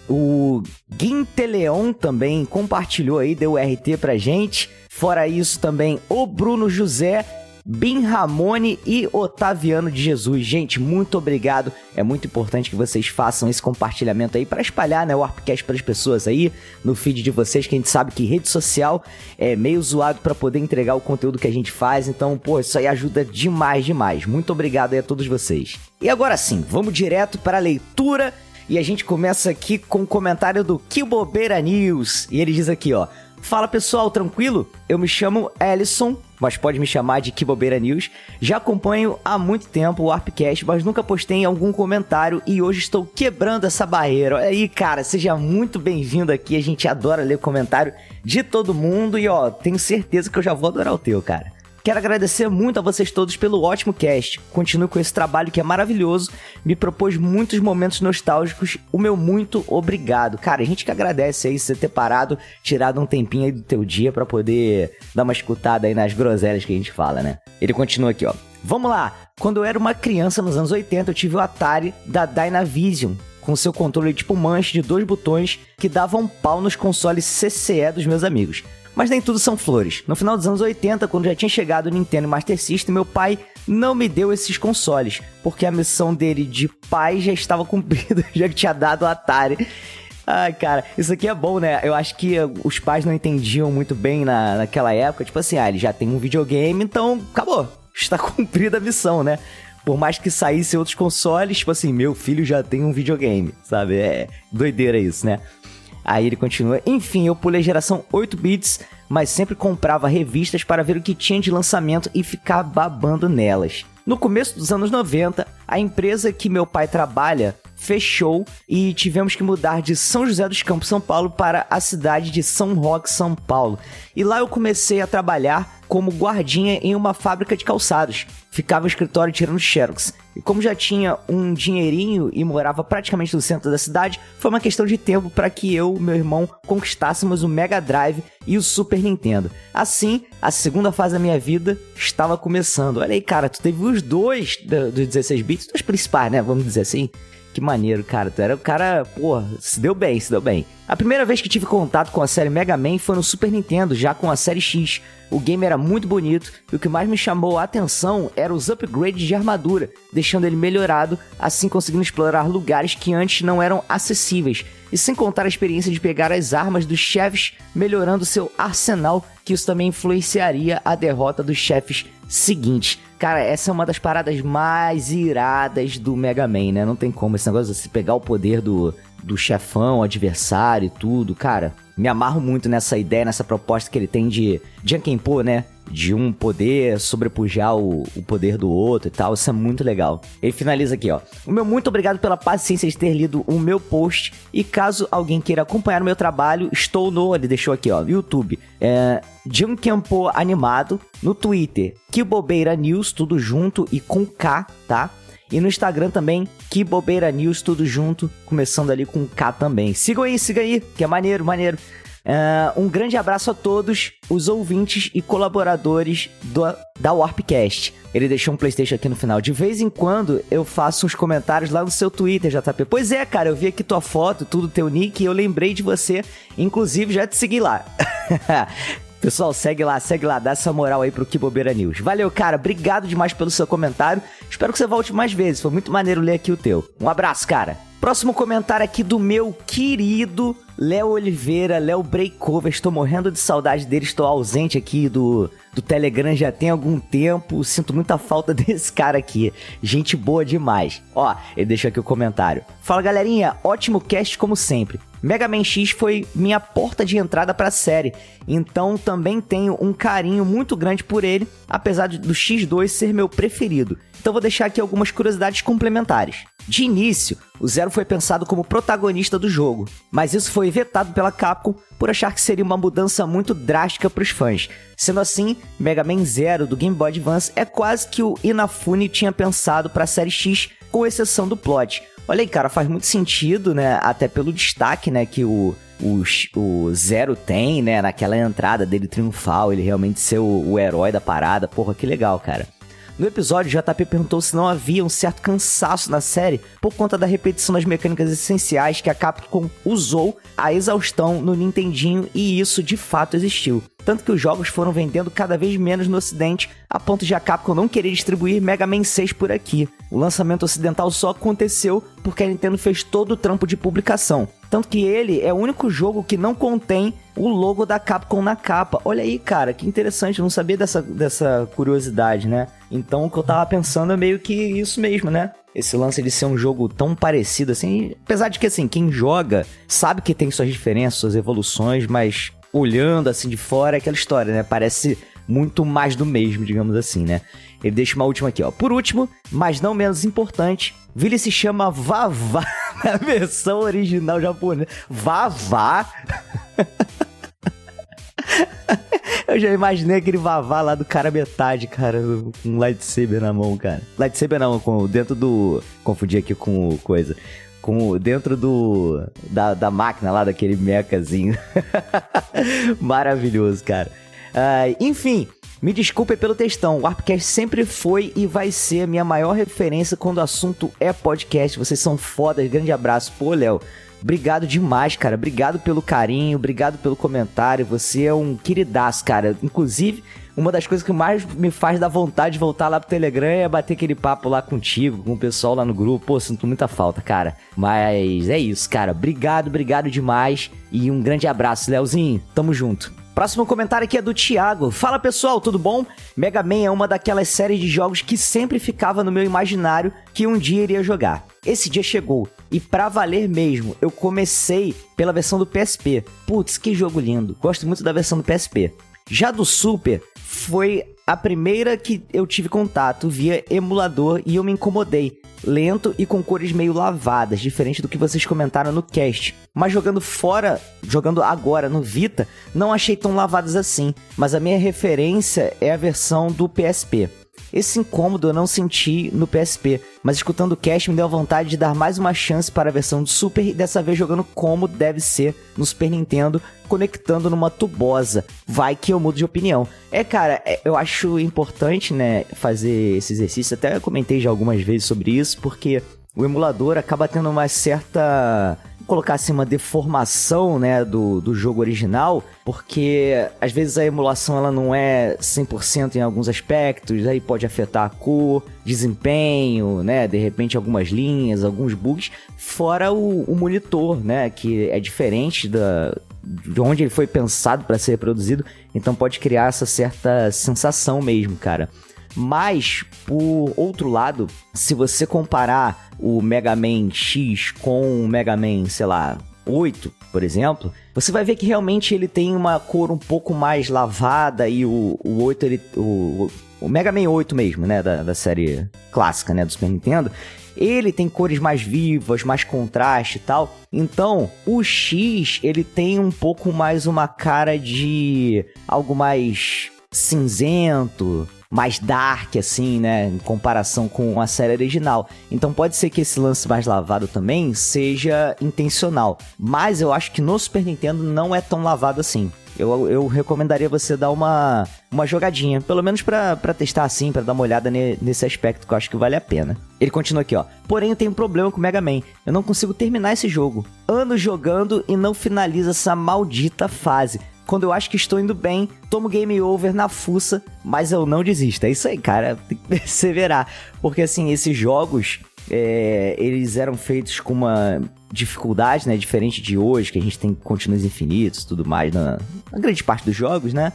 O Guinteleon também compartilhou aí, deu RT pra gente. Fora isso também o Bruno José Bin Ramone e Otaviano de Jesus. Gente, muito obrigado. É muito importante que vocês façam esse compartilhamento aí para espalhar né, o Warpcast para as pessoas aí no feed de vocês, que a gente sabe que rede social é meio zoado para poder entregar o conteúdo que a gente faz. Então, pô, isso aí ajuda demais, demais. Muito obrigado aí a todos vocês. E agora sim, vamos direto para a leitura e a gente começa aqui com o um comentário do Que Bobeira News. E ele diz aqui, ó: Fala pessoal, tranquilo? Eu me chamo Ellison, mas pode me chamar de Que Bobeira News. Já acompanho há muito tempo o Warpcast, mas nunca postei algum comentário e hoje estou quebrando essa barreira. Olha aí, cara, seja muito bem-vindo aqui. A gente adora ler comentário de todo mundo e ó, tenho certeza que eu já vou adorar o teu, cara. Quero agradecer muito a vocês todos pelo ótimo cast. Continuo com esse trabalho que é maravilhoso. Me propôs muitos momentos nostálgicos. O meu muito obrigado. Cara, a gente que agradece aí você ter parado, tirado um tempinho aí do teu dia para poder dar uma escutada aí nas groselhas que a gente fala, né? Ele continua aqui, ó. Vamos lá. Quando eu era uma criança nos anos 80, eu tive o Atari da Dynavision, com seu controle tipo manche de dois botões que davam um pau nos consoles CCE dos meus amigos. Mas nem tudo são flores. No final dos anos 80, quando já tinha chegado o Nintendo Master System, meu pai não me deu esses consoles, porque a missão dele de pai já estava cumprida, já que tinha dado o Atari. Ai, cara, isso aqui é bom, né? Eu acho que os pais não entendiam muito bem na, naquela época. Tipo assim, ah, ele já tem um videogame, então acabou. Está cumprida a missão, né? Por mais que saíssem outros consoles, tipo assim, meu filho já tem um videogame, sabe? É doideira isso, né? Aí ele continua: Enfim, eu pulei geração 8 bits, mas sempre comprava revistas para ver o que tinha de lançamento e ficar babando nelas. No começo dos anos 90, a empresa que meu pai trabalha fechou e tivemos que mudar de São José dos Campos, São Paulo, para a cidade de São Roque, São Paulo. E lá eu comecei a trabalhar como guardinha em uma fábrica de calçados. Ficava no escritório tirando xerox. E como já tinha um dinheirinho e morava praticamente no centro da cidade, foi uma questão de tempo para que eu e meu irmão conquistássemos o Mega Drive e o Super Nintendo. Assim, a segunda fase da minha vida estava começando. Olha aí, cara, tu teve os dois dos 16 bits, os principais, né? Vamos dizer assim. Que maneiro, cara. Tu era o cara, porra, se deu bem, se deu bem. A primeira vez que tive contato com a série Mega Man foi no Super Nintendo, já com a série X. o game era muito bonito e o que mais me chamou a atenção era os upgrades de armadura, deixando ele melhorado, assim conseguindo explorar lugares que antes não eram acessíveis. E sem contar a experiência de pegar as armas dos chefes, melhorando seu arsenal, que isso também influenciaria a derrota dos chefes seguintes. Cara, essa é uma das paradas mais iradas do Mega Man, né? Não tem como esse negócio de você pegar o poder do, do chefão, adversário e tudo, cara. Me amarro muito nessa ideia, nessa proposta que ele tem de Jankenpo, né? De um poder sobrepujar o, o, poder do outro e tal. Isso é muito legal. Ele finaliza aqui, ó. O meu muito obrigado pela paciência de ter lido o meu post. E caso alguém queira acompanhar o meu trabalho, estou no. Ele deixou aqui, ó. YouTube. É. Jankenpo animado. No Twitter. Que bobeira news, tudo junto e com K, tá? E no Instagram também, que bobeira news, tudo junto, começando ali com K também. Sigam aí, siga aí, que é maneiro, maneiro. Uh, um grande abraço a todos os ouvintes e colaboradores do, da Warpcast. Ele deixou um PlayStation aqui no final. De vez em quando eu faço uns comentários lá no seu Twitter, JP. Pois é, cara, eu vi aqui tua foto, tudo teu nick e eu lembrei de você. Inclusive, já te segui lá. Pessoal, segue lá, segue lá, dá essa moral aí pro Que Bobeira News. Valeu, cara, obrigado demais pelo seu comentário. Espero que você volte mais vezes, foi muito maneiro ler aqui o teu. Um abraço, cara. Próximo comentário aqui do meu querido Léo Oliveira, Léo Breakover. Estou morrendo de saudade dele, estou ausente aqui do, do Telegram já tem algum tempo. Sinto muita falta desse cara aqui. Gente boa demais. Ó, ele deixou aqui o comentário. Fala galerinha, ótimo cast como sempre. Mega Man X foi minha porta de entrada para a série, então também tenho um carinho muito grande por ele, apesar do X2 ser meu preferido. Então vou deixar aqui algumas curiosidades complementares. De início, o Zero foi pensado como protagonista do jogo, mas isso foi vetado pela Capcom por achar que seria uma mudança muito drástica para os fãs. Sendo assim, Mega Man Zero do Game Boy Advance é quase que o Inafune tinha pensado para a série X, com exceção do plot. Olha aí, cara, faz muito sentido, né? Até pelo destaque, né, que o o, o Zero tem, né? Naquela entrada dele triunfal, ele realmente ser o, o herói da parada. Porra, que legal, cara. No episódio, JP perguntou se não havia um certo cansaço na série por conta da repetição das mecânicas essenciais que a Capcom usou a exaustão no Nintendinho e isso de fato existiu. Tanto que os jogos foram vendendo cada vez menos no ocidente, a ponto de a Capcom não querer distribuir Mega Man 6 por aqui. O lançamento ocidental só aconteceu porque a Nintendo fez todo o trampo de publicação. Tanto que ele é o único jogo que não contém o logo da Capcom na capa. Olha aí, cara, que interessante, eu não sabia dessa, dessa curiosidade, né? Então o que eu tava pensando é meio que isso mesmo, né? Esse lance de ser um jogo tão parecido assim, apesar de que assim, quem joga sabe que tem suas diferenças, suas evoluções, mas olhando assim de fora é aquela história, né? Parece muito mais do mesmo, digamos assim, né? Ele deixa uma última aqui, ó. Por último, mas não menos importante, Vili se chama Vavá na versão original japonesa. Vavá? Eu já imaginei aquele vavá lá do cara metade, cara, com um lightsaber na mão, cara. Lightsaber não, com, dentro do. Confundi aqui com coisa. Com dentro do. Da, da máquina lá, daquele mecazinho. Maravilhoso, cara. Uh, enfim, me desculpe pelo textão. O Warpcast sempre foi e vai ser a minha maior referência quando o assunto é podcast. Vocês são fodas. Grande abraço. Pô, Léo. Obrigado demais, cara. Obrigado pelo carinho, obrigado pelo comentário. Você é um queridaço, cara. Inclusive, uma das coisas que mais me faz dar vontade de voltar lá pro Telegram é bater aquele papo lá contigo, com o pessoal lá no grupo. Pô, sinto muita falta, cara. Mas é isso, cara. Obrigado, obrigado demais. E um grande abraço, Leozinho. Tamo junto. Próximo comentário aqui é do Thiago. Fala pessoal, tudo bom? Mega Man é uma daquelas séries de jogos que sempre ficava no meu imaginário que um dia iria jogar. Esse dia chegou e pra valer mesmo, eu comecei pela versão do PSP. Putz, que jogo lindo. Gosto muito da versão do PSP. Já do Super, foi a primeira que eu tive contato via emulador e eu me incomodei. Lento e com cores meio lavadas, diferente do que vocês comentaram no cast. Mas jogando fora, jogando agora no Vita, não achei tão lavadas assim. Mas a minha referência é a versão do PSP. Esse incômodo eu não senti no PSP, mas escutando o cast me deu a vontade de dar mais uma chance para a versão do Super e dessa vez jogando como deve ser no Super Nintendo, conectando numa tubosa. Vai que eu mudo de opinião. É, cara, é, eu acho importante, né, fazer esse exercício. Até comentei já algumas vezes sobre isso, porque o emulador acaba tendo uma certa colocar assim uma deformação, né, do, do jogo original, porque às vezes a emulação ela não é 100% em alguns aspectos, aí pode afetar a cor, desempenho, né, de repente algumas linhas, alguns bugs, fora o, o monitor, né, que é diferente da, de onde ele foi pensado para ser reproduzido, então pode criar essa certa sensação mesmo, cara. Mas, por outro lado, se você comparar o Mega Man X com o Mega Man, sei lá, 8, por exemplo, você vai ver que realmente ele tem uma cor um pouco mais lavada e o, o 8, ele, o, o Mega Man 8 mesmo, né, da, da série clássica, né, do Super Nintendo, ele tem cores mais vivas, mais contraste e tal. Então, o X, ele tem um pouco mais uma cara de algo mais cinzento, mais dark, assim, né? Em comparação com a série original. Então pode ser que esse lance mais lavado também seja intencional. Mas eu acho que no Super Nintendo não é tão lavado assim. Eu, eu recomendaria você dar uma, uma jogadinha, pelo menos para testar assim, para dar uma olhada ne, nesse aspecto que eu acho que vale a pena. Ele continua aqui, ó. Porém, eu tenho um problema com o Mega Man. Eu não consigo terminar esse jogo. Anos jogando e não finaliza essa maldita fase quando eu acho que estou indo bem, tomo game over na fuça, mas eu não desisto. É isso aí, cara, tem que perseverar. Porque assim, esses jogos, é, eles eram feitos com uma dificuldade, né, diferente de hoje, que a gente tem continuos infinitos tudo mais na, na grande parte dos jogos, né?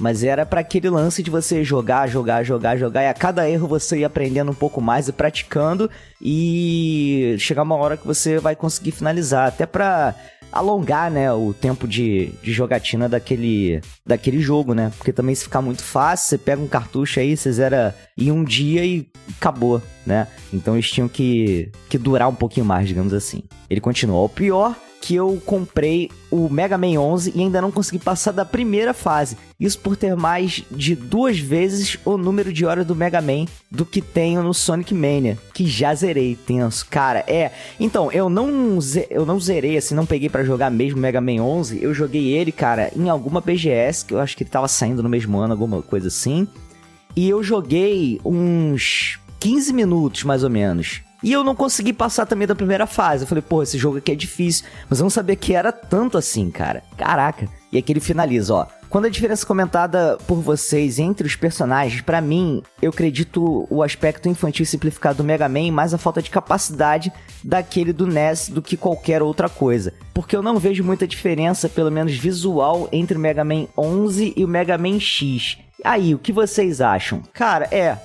Mas era para aquele lance de você jogar, jogar, jogar, jogar, e a cada erro você ir aprendendo um pouco mais e praticando, e chegar uma hora que você vai conseguir finalizar. Até pra alongar, né, o tempo de, de jogatina daquele, daquele jogo, né? Porque também se ficar muito fácil, você pega um cartucho aí, você zera em um dia e acabou, né? Então eles tinham que, que durar um pouquinho mais, digamos assim. Ele continua. O pior que eu comprei o Mega Man 11 e ainda não consegui passar da primeira fase. Isso por ter mais de duas vezes o número de horas do Mega Man do que tenho no Sonic Mania, que já zerei, tenso. Cara, é. Então, eu não eu não zerei assim, não peguei para jogar mesmo Mega Man 11. Eu joguei ele, cara, em alguma BGS, que eu acho que ele tava saindo no mesmo ano, alguma coisa assim. E eu joguei uns 15 minutos mais ou menos. E eu não consegui passar também da primeira fase. Eu falei, pô, esse jogo aqui é difícil. Mas eu não sabia que era tanto assim, cara. Caraca. E aqui ele finaliza, ó. Quando a diferença comentada por vocês entre os personagens, para mim, eu acredito o aspecto infantil simplificado do Mega Man mais a falta de capacidade daquele do NES do que qualquer outra coisa. Porque eu não vejo muita diferença, pelo menos visual, entre o Mega Man 11 e o Mega Man X. Aí, o que vocês acham? Cara, é,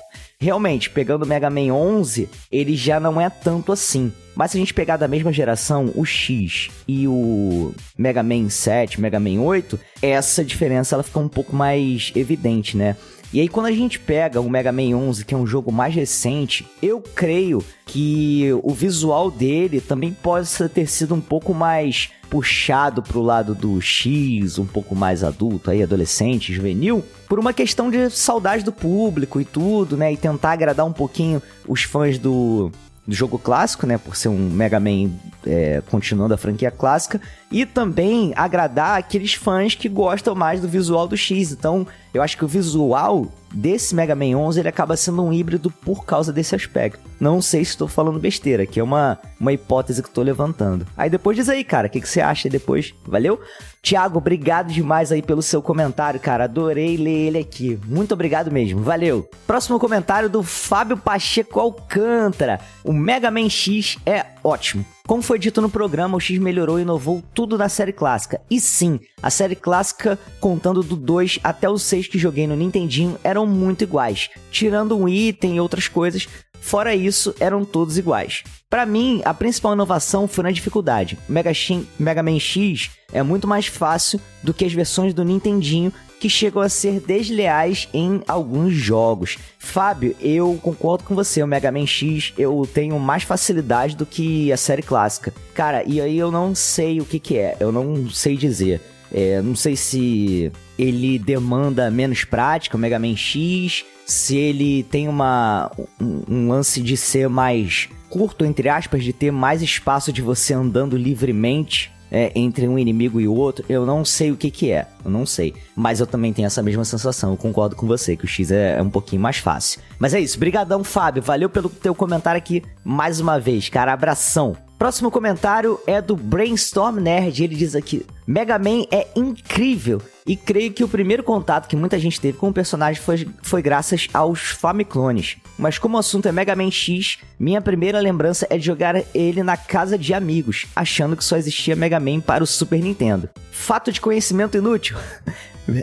realmente, pegando o Mega Man 11, ele já não é tanto assim. Mas se a gente pegar da mesma geração, o X e o Mega Man 7, Mega Man 8, essa diferença ela fica um pouco mais evidente, né? E aí, quando a gente pega o Mega Man 11, que é um jogo mais recente, eu creio que o visual dele também possa ter sido um pouco mais puxado pro lado do X, um pouco mais adulto, aí adolescente, juvenil, por uma questão de saudade do público e tudo, né? E tentar agradar um pouquinho os fãs do do jogo clássico, né? Por ser um Mega Man é, continuando a franquia clássica. E também agradar aqueles fãs que gostam mais do visual do X. Então, eu acho que o visual desse Mega Man 11 ele acaba sendo um híbrido por causa desse aspecto. Não sei se estou falando besteira, que é uma, uma hipótese que estou levantando. Aí depois diz aí, cara, o que, que você acha depois? Valeu? Tiago, obrigado demais aí pelo seu comentário, cara. Adorei ler ele aqui. Muito obrigado mesmo. Valeu. Próximo comentário do Fábio Pacheco Alcântara. O Mega Man X é ótimo. Como foi dito no programa, o X melhorou e inovou tudo na série clássica. E sim, a série clássica, contando do 2 até o 6 que joguei no Nintendinho, eram muito iguais. Tirando um item e outras coisas, Fora isso, eram todos iguais. Para mim, a principal inovação foi na dificuldade. Mega, Mega Man X é muito mais fácil do que as versões do Nintendinho que chegam a ser desleais em alguns jogos. Fábio, eu concordo com você, o Mega Man X eu tenho mais facilidade do que a série clássica. Cara, e aí eu não sei o que que é, eu não sei dizer. É, não sei se ele demanda menos prática, o Mega Man X, se ele tem uma, um, um lance de ser mais curto, entre aspas, de ter mais espaço de você andando livremente é, entre um inimigo e o outro, eu não sei o que que é, eu não sei. Mas eu também tenho essa mesma sensação, eu concordo com você, que o X é, é um pouquinho mais fácil. Mas é isso, brigadão Fábio, valeu pelo teu comentário aqui mais uma vez, cara, abração. Próximo comentário é do Brainstorm Nerd. Ele diz aqui: Mega Man é incrível. E creio que o primeiro contato que muita gente teve com o personagem foi, foi graças aos Famiclones. Mas como o assunto é Mega Man X, minha primeira lembrança é de jogar ele na casa de amigos, achando que só existia Mega Man para o Super Nintendo. Fato de conhecimento inútil.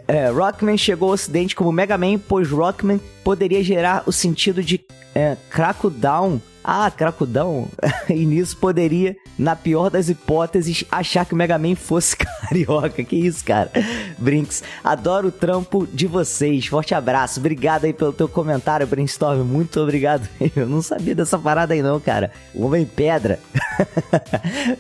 É, Rockman chegou ao ocidente como Mega Man, pois Rockman poderia gerar o sentido de é, Crackdown ah, cracudão. e nisso poderia, na pior das hipóteses, achar que o Mega Man fosse carioca. Que isso, cara? Brinks, adoro o trampo de vocês. Forte abraço. Obrigado aí pelo teu comentário, Brainstorm. Muito obrigado. Eu não sabia dessa parada aí não, cara. O Homem Pedra.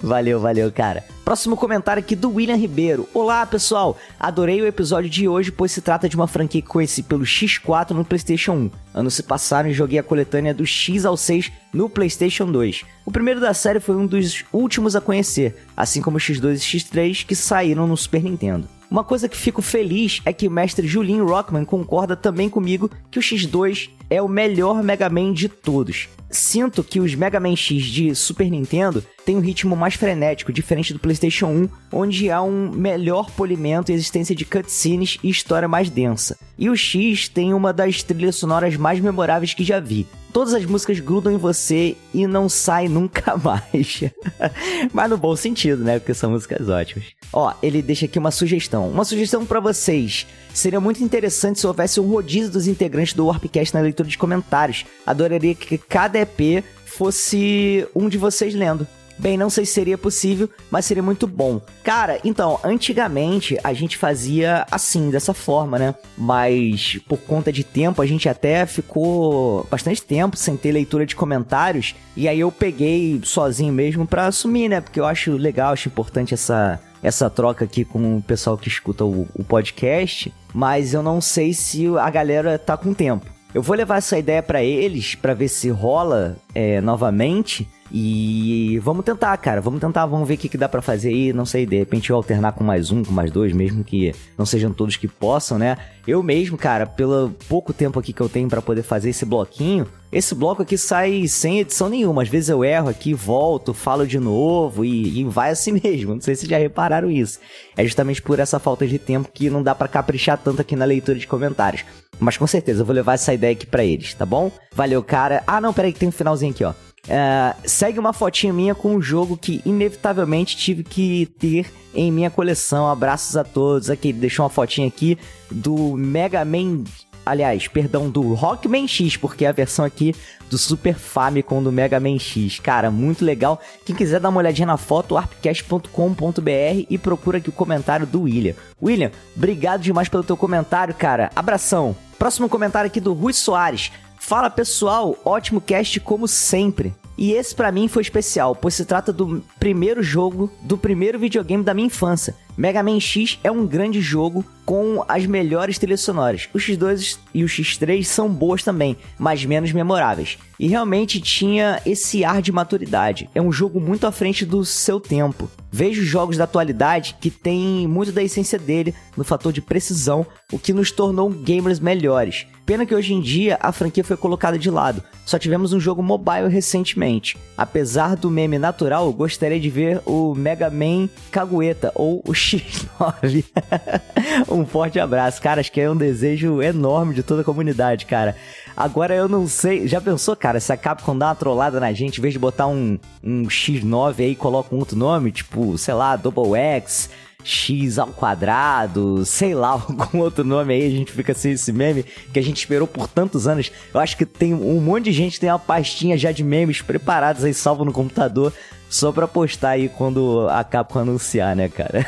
valeu, valeu, cara. Próximo comentário aqui do William Ribeiro. Olá, pessoal. Adorei o episódio de hoje, pois se trata de uma franquia que conheci pelo X4 no PlayStation 1. Anos se passaram e joguei a coletânea do X ao 6 no PlayStation 2. O primeiro da série foi um dos últimos a conhecer, assim como o X2 e X3 que saíram no Super Nintendo. Uma coisa que fico feliz é que o mestre Julinho Rockman concorda também comigo que o X2 é o melhor Mega Man de todos. Sinto que os Mega Man X de Super Nintendo têm um ritmo mais frenético, diferente do PlayStation 1, onde há um melhor polimento e existência de cutscenes e história mais densa. E o X tem uma das trilhas sonoras mais memoráveis que já vi. Todas as músicas grudam em você e não saem nunca mais. Mas no bom sentido, né? Porque são músicas ótimas. Ó, ele deixa aqui uma sugestão. Uma sugestão para vocês. Seria muito interessante se houvesse um rodízio dos integrantes do Warpcast na leitura de comentários. Adoraria que cada EP fosse um de vocês lendo. Bem, não sei se seria possível, mas seria muito bom. Cara, então, antigamente a gente fazia assim, dessa forma, né? Mas por conta de tempo, a gente até ficou bastante tempo sem ter leitura de comentários. E aí eu peguei sozinho mesmo pra assumir, né? Porque eu acho legal, acho importante essa, essa troca aqui com o pessoal que escuta o, o podcast. Mas eu não sei se a galera tá com tempo. Eu vou levar essa ideia para eles para ver se rola é, novamente. E vamos tentar, cara. Vamos tentar, vamos ver o que, que dá para fazer aí. Não sei, de repente eu alternar com mais um, com mais dois, mesmo que não sejam todos que possam, né? Eu mesmo, cara, pelo pouco tempo aqui que eu tenho para poder fazer esse bloquinho, esse bloco aqui sai sem edição nenhuma. Às vezes eu erro aqui, volto, falo de novo e, e vai assim mesmo. Não sei se já repararam isso. É justamente por essa falta de tempo que não dá para caprichar tanto aqui na leitura de comentários. Mas com certeza eu vou levar essa ideia aqui para eles, tá bom? Valeu, cara. Ah, não, peraí que tem um finalzinho aqui, ó. Uh, segue uma fotinha minha com um jogo que inevitavelmente tive que ter em minha coleção. Abraços a todos. Aqui, deixou uma fotinha aqui do Mega Man. Aliás, perdão, do Rockman X, porque é a versão aqui do Super Famicom do Mega Man X. Cara, muito legal. Quem quiser dar uma olhadinha na foto, arpcast.com.br e procura aqui o comentário do William. William, obrigado demais pelo teu comentário, cara. Abração. Próximo comentário aqui do Rui Soares. Fala pessoal, ótimo cast como sempre. E esse para mim foi especial, pois se trata do primeiro jogo do primeiro videogame da minha infância. Mega Man X é um grande jogo com as melhores trilhas sonoras. O X2 e o X3 são boas também, mas menos memoráveis. E realmente tinha esse ar de maturidade. É um jogo muito à frente do seu tempo. Vejo jogos da atualidade que têm muito da essência dele no fator de precisão, o que nos tornou gamers melhores. Pena que hoje em dia a franquia foi colocada de lado. Só tivemos um jogo mobile recentemente. Apesar do meme natural, gostaria de ver o Mega Man Cagueta ou o X9. um forte abraço, cara. Acho que é um desejo enorme de toda a comunidade, cara. Agora eu não sei. Já pensou, cara, se a Capcom dá uma trollada na gente, em vez de botar um, um X9 aí, coloca um outro nome, tipo, sei lá, Double X. X ao quadrado, sei lá, algum outro nome aí, a gente fica sem esse meme que a gente esperou por tantos anos. Eu acho que tem um monte de gente tem uma pastinha já de memes preparados aí, salvo no computador, só pra postar aí quando a Capcom anunciar, né, cara?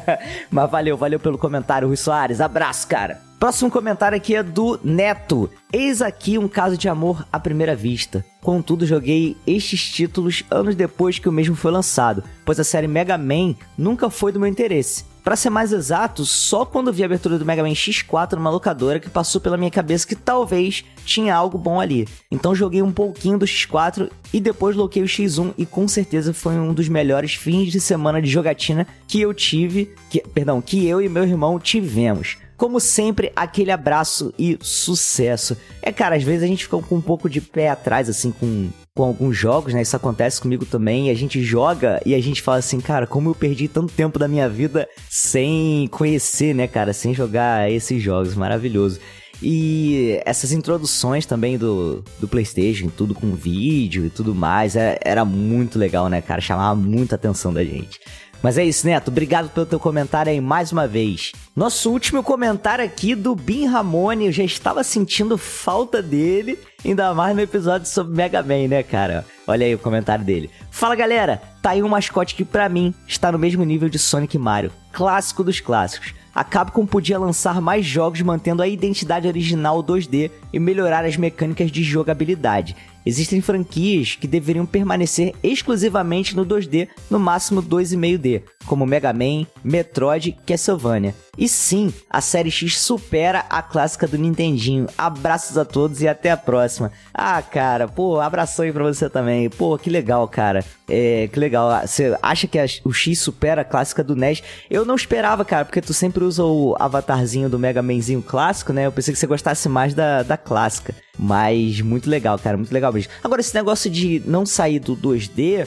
Mas valeu, valeu pelo comentário, Rui Soares. Abraço, cara. Próximo comentário aqui é do Neto. Eis aqui um caso de amor à primeira vista. Contudo, joguei estes títulos anos depois que o mesmo foi lançado, pois a série Mega Man nunca foi do meu interesse. Para ser mais exato, só quando vi a abertura do Mega Man X4 numa locadora que passou pela minha cabeça que talvez tinha algo bom ali. Então joguei um pouquinho do X4 e depois loquei o X1 e com certeza foi um dos melhores fins de semana de jogatina que eu tive, que, perdão, que eu e meu irmão tivemos. Como sempre, aquele abraço e sucesso. É, cara, às vezes a gente fica com um pouco de pé atrás, assim, com com alguns jogos, né? Isso acontece comigo também. A gente joga e a gente fala assim, cara, como eu perdi tanto tempo da minha vida sem conhecer, né, cara? Sem jogar esses jogos. Maravilhoso. E essas introduções também do, do PlayStation, tudo com vídeo e tudo mais, era, é, era muito legal, né, cara? Chamava muita atenção da gente. Mas é isso, Neto. Obrigado pelo teu comentário aí mais uma vez. Nosso último comentário aqui do Bin Ramone. Eu já estava sentindo falta dele, ainda mais no episódio sobre Mega Man, né, cara? Olha aí o comentário dele. Fala, galera. Tá aí um mascote que, pra mim, está no mesmo nível de Sonic e Mario. Clássico dos clássicos a Capcom podia lançar mais jogos mantendo a identidade original 2D e melhorar as mecânicas de jogabilidade. Existem franquias que deveriam permanecer exclusivamente no 2D, no máximo 2,5D, como Mega Man, Metroid e Castlevania. E sim, a série X supera a clássica do Nintendinho. Abraços a todos e até a próxima. Ah, cara, pô, abração aí pra você também. Pô, que legal, cara. É, que legal. Você acha que a, o X supera a clássica do NES? Eu não esperava, cara, porque tu sempre usa o avatarzinho do Mega Manzinho clássico, né? Eu pensei que você gostasse mais da, da clássica. Mas muito legal, cara, muito legal mesmo. Agora, esse negócio de não sair do 2D,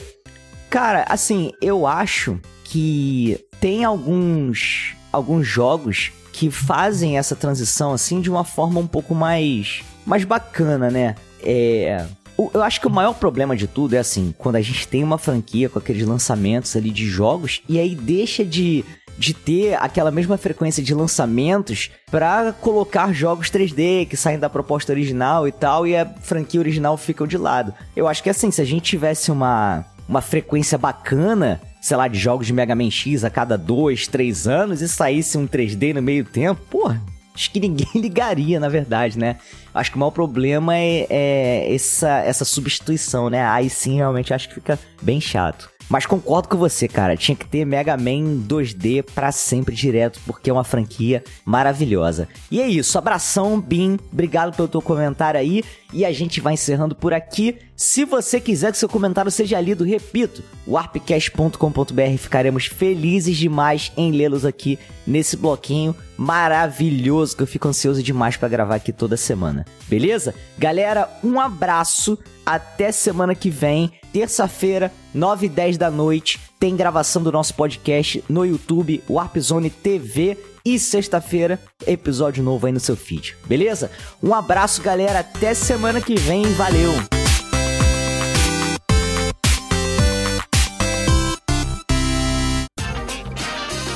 cara, assim, eu acho que tem alguns alguns jogos que fazem essa transição assim de uma forma um pouco mais mais bacana, né? É, eu acho que o maior problema de tudo é assim, quando a gente tem uma franquia com aqueles lançamentos ali de jogos e aí deixa de de ter aquela mesma frequência de lançamentos para colocar jogos 3D que saem da proposta original e tal, e a franquia original fica de lado. Eu acho que assim, se a gente tivesse uma, uma frequência bacana, sei lá, de jogos de Mega Man X a cada dois, três anos e saísse um 3D no meio tempo, porra, acho que ninguém ligaria, na verdade, né? Acho que o maior problema é, é essa, essa substituição, né? Aí sim, realmente acho que fica bem chato. Mas concordo com você, cara. Tinha que ter Mega Man 2D para sempre direto, porque é uma franquia maravilhosa. E é isso. Abração, Bin. Obrigado pelo teu comentário aí. E a gente vai encerrando por aqui. Se você quiser que seu comentário seja lido, repito, warpcast.com.br. Ficaremos felizes demais em lê-los aqui nesse bloquinho maravilhoso que eu fico ansioso demais para gravar aqui toda semana. Beleza? Galera, um abraço. Até semana que vem, terça-feira, 9 e 10 da noite, tem gravação do nosso podcast no YouTube, Warp Zone TV. E sexta-feira, episódio novo aí no seu feed, beleza? Um abraço, galera. Até semana que vem. Valeu!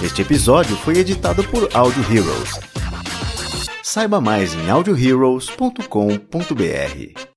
Este episódio foi editado por Audio Heroes. Saiba mais em audioheroes.com.br.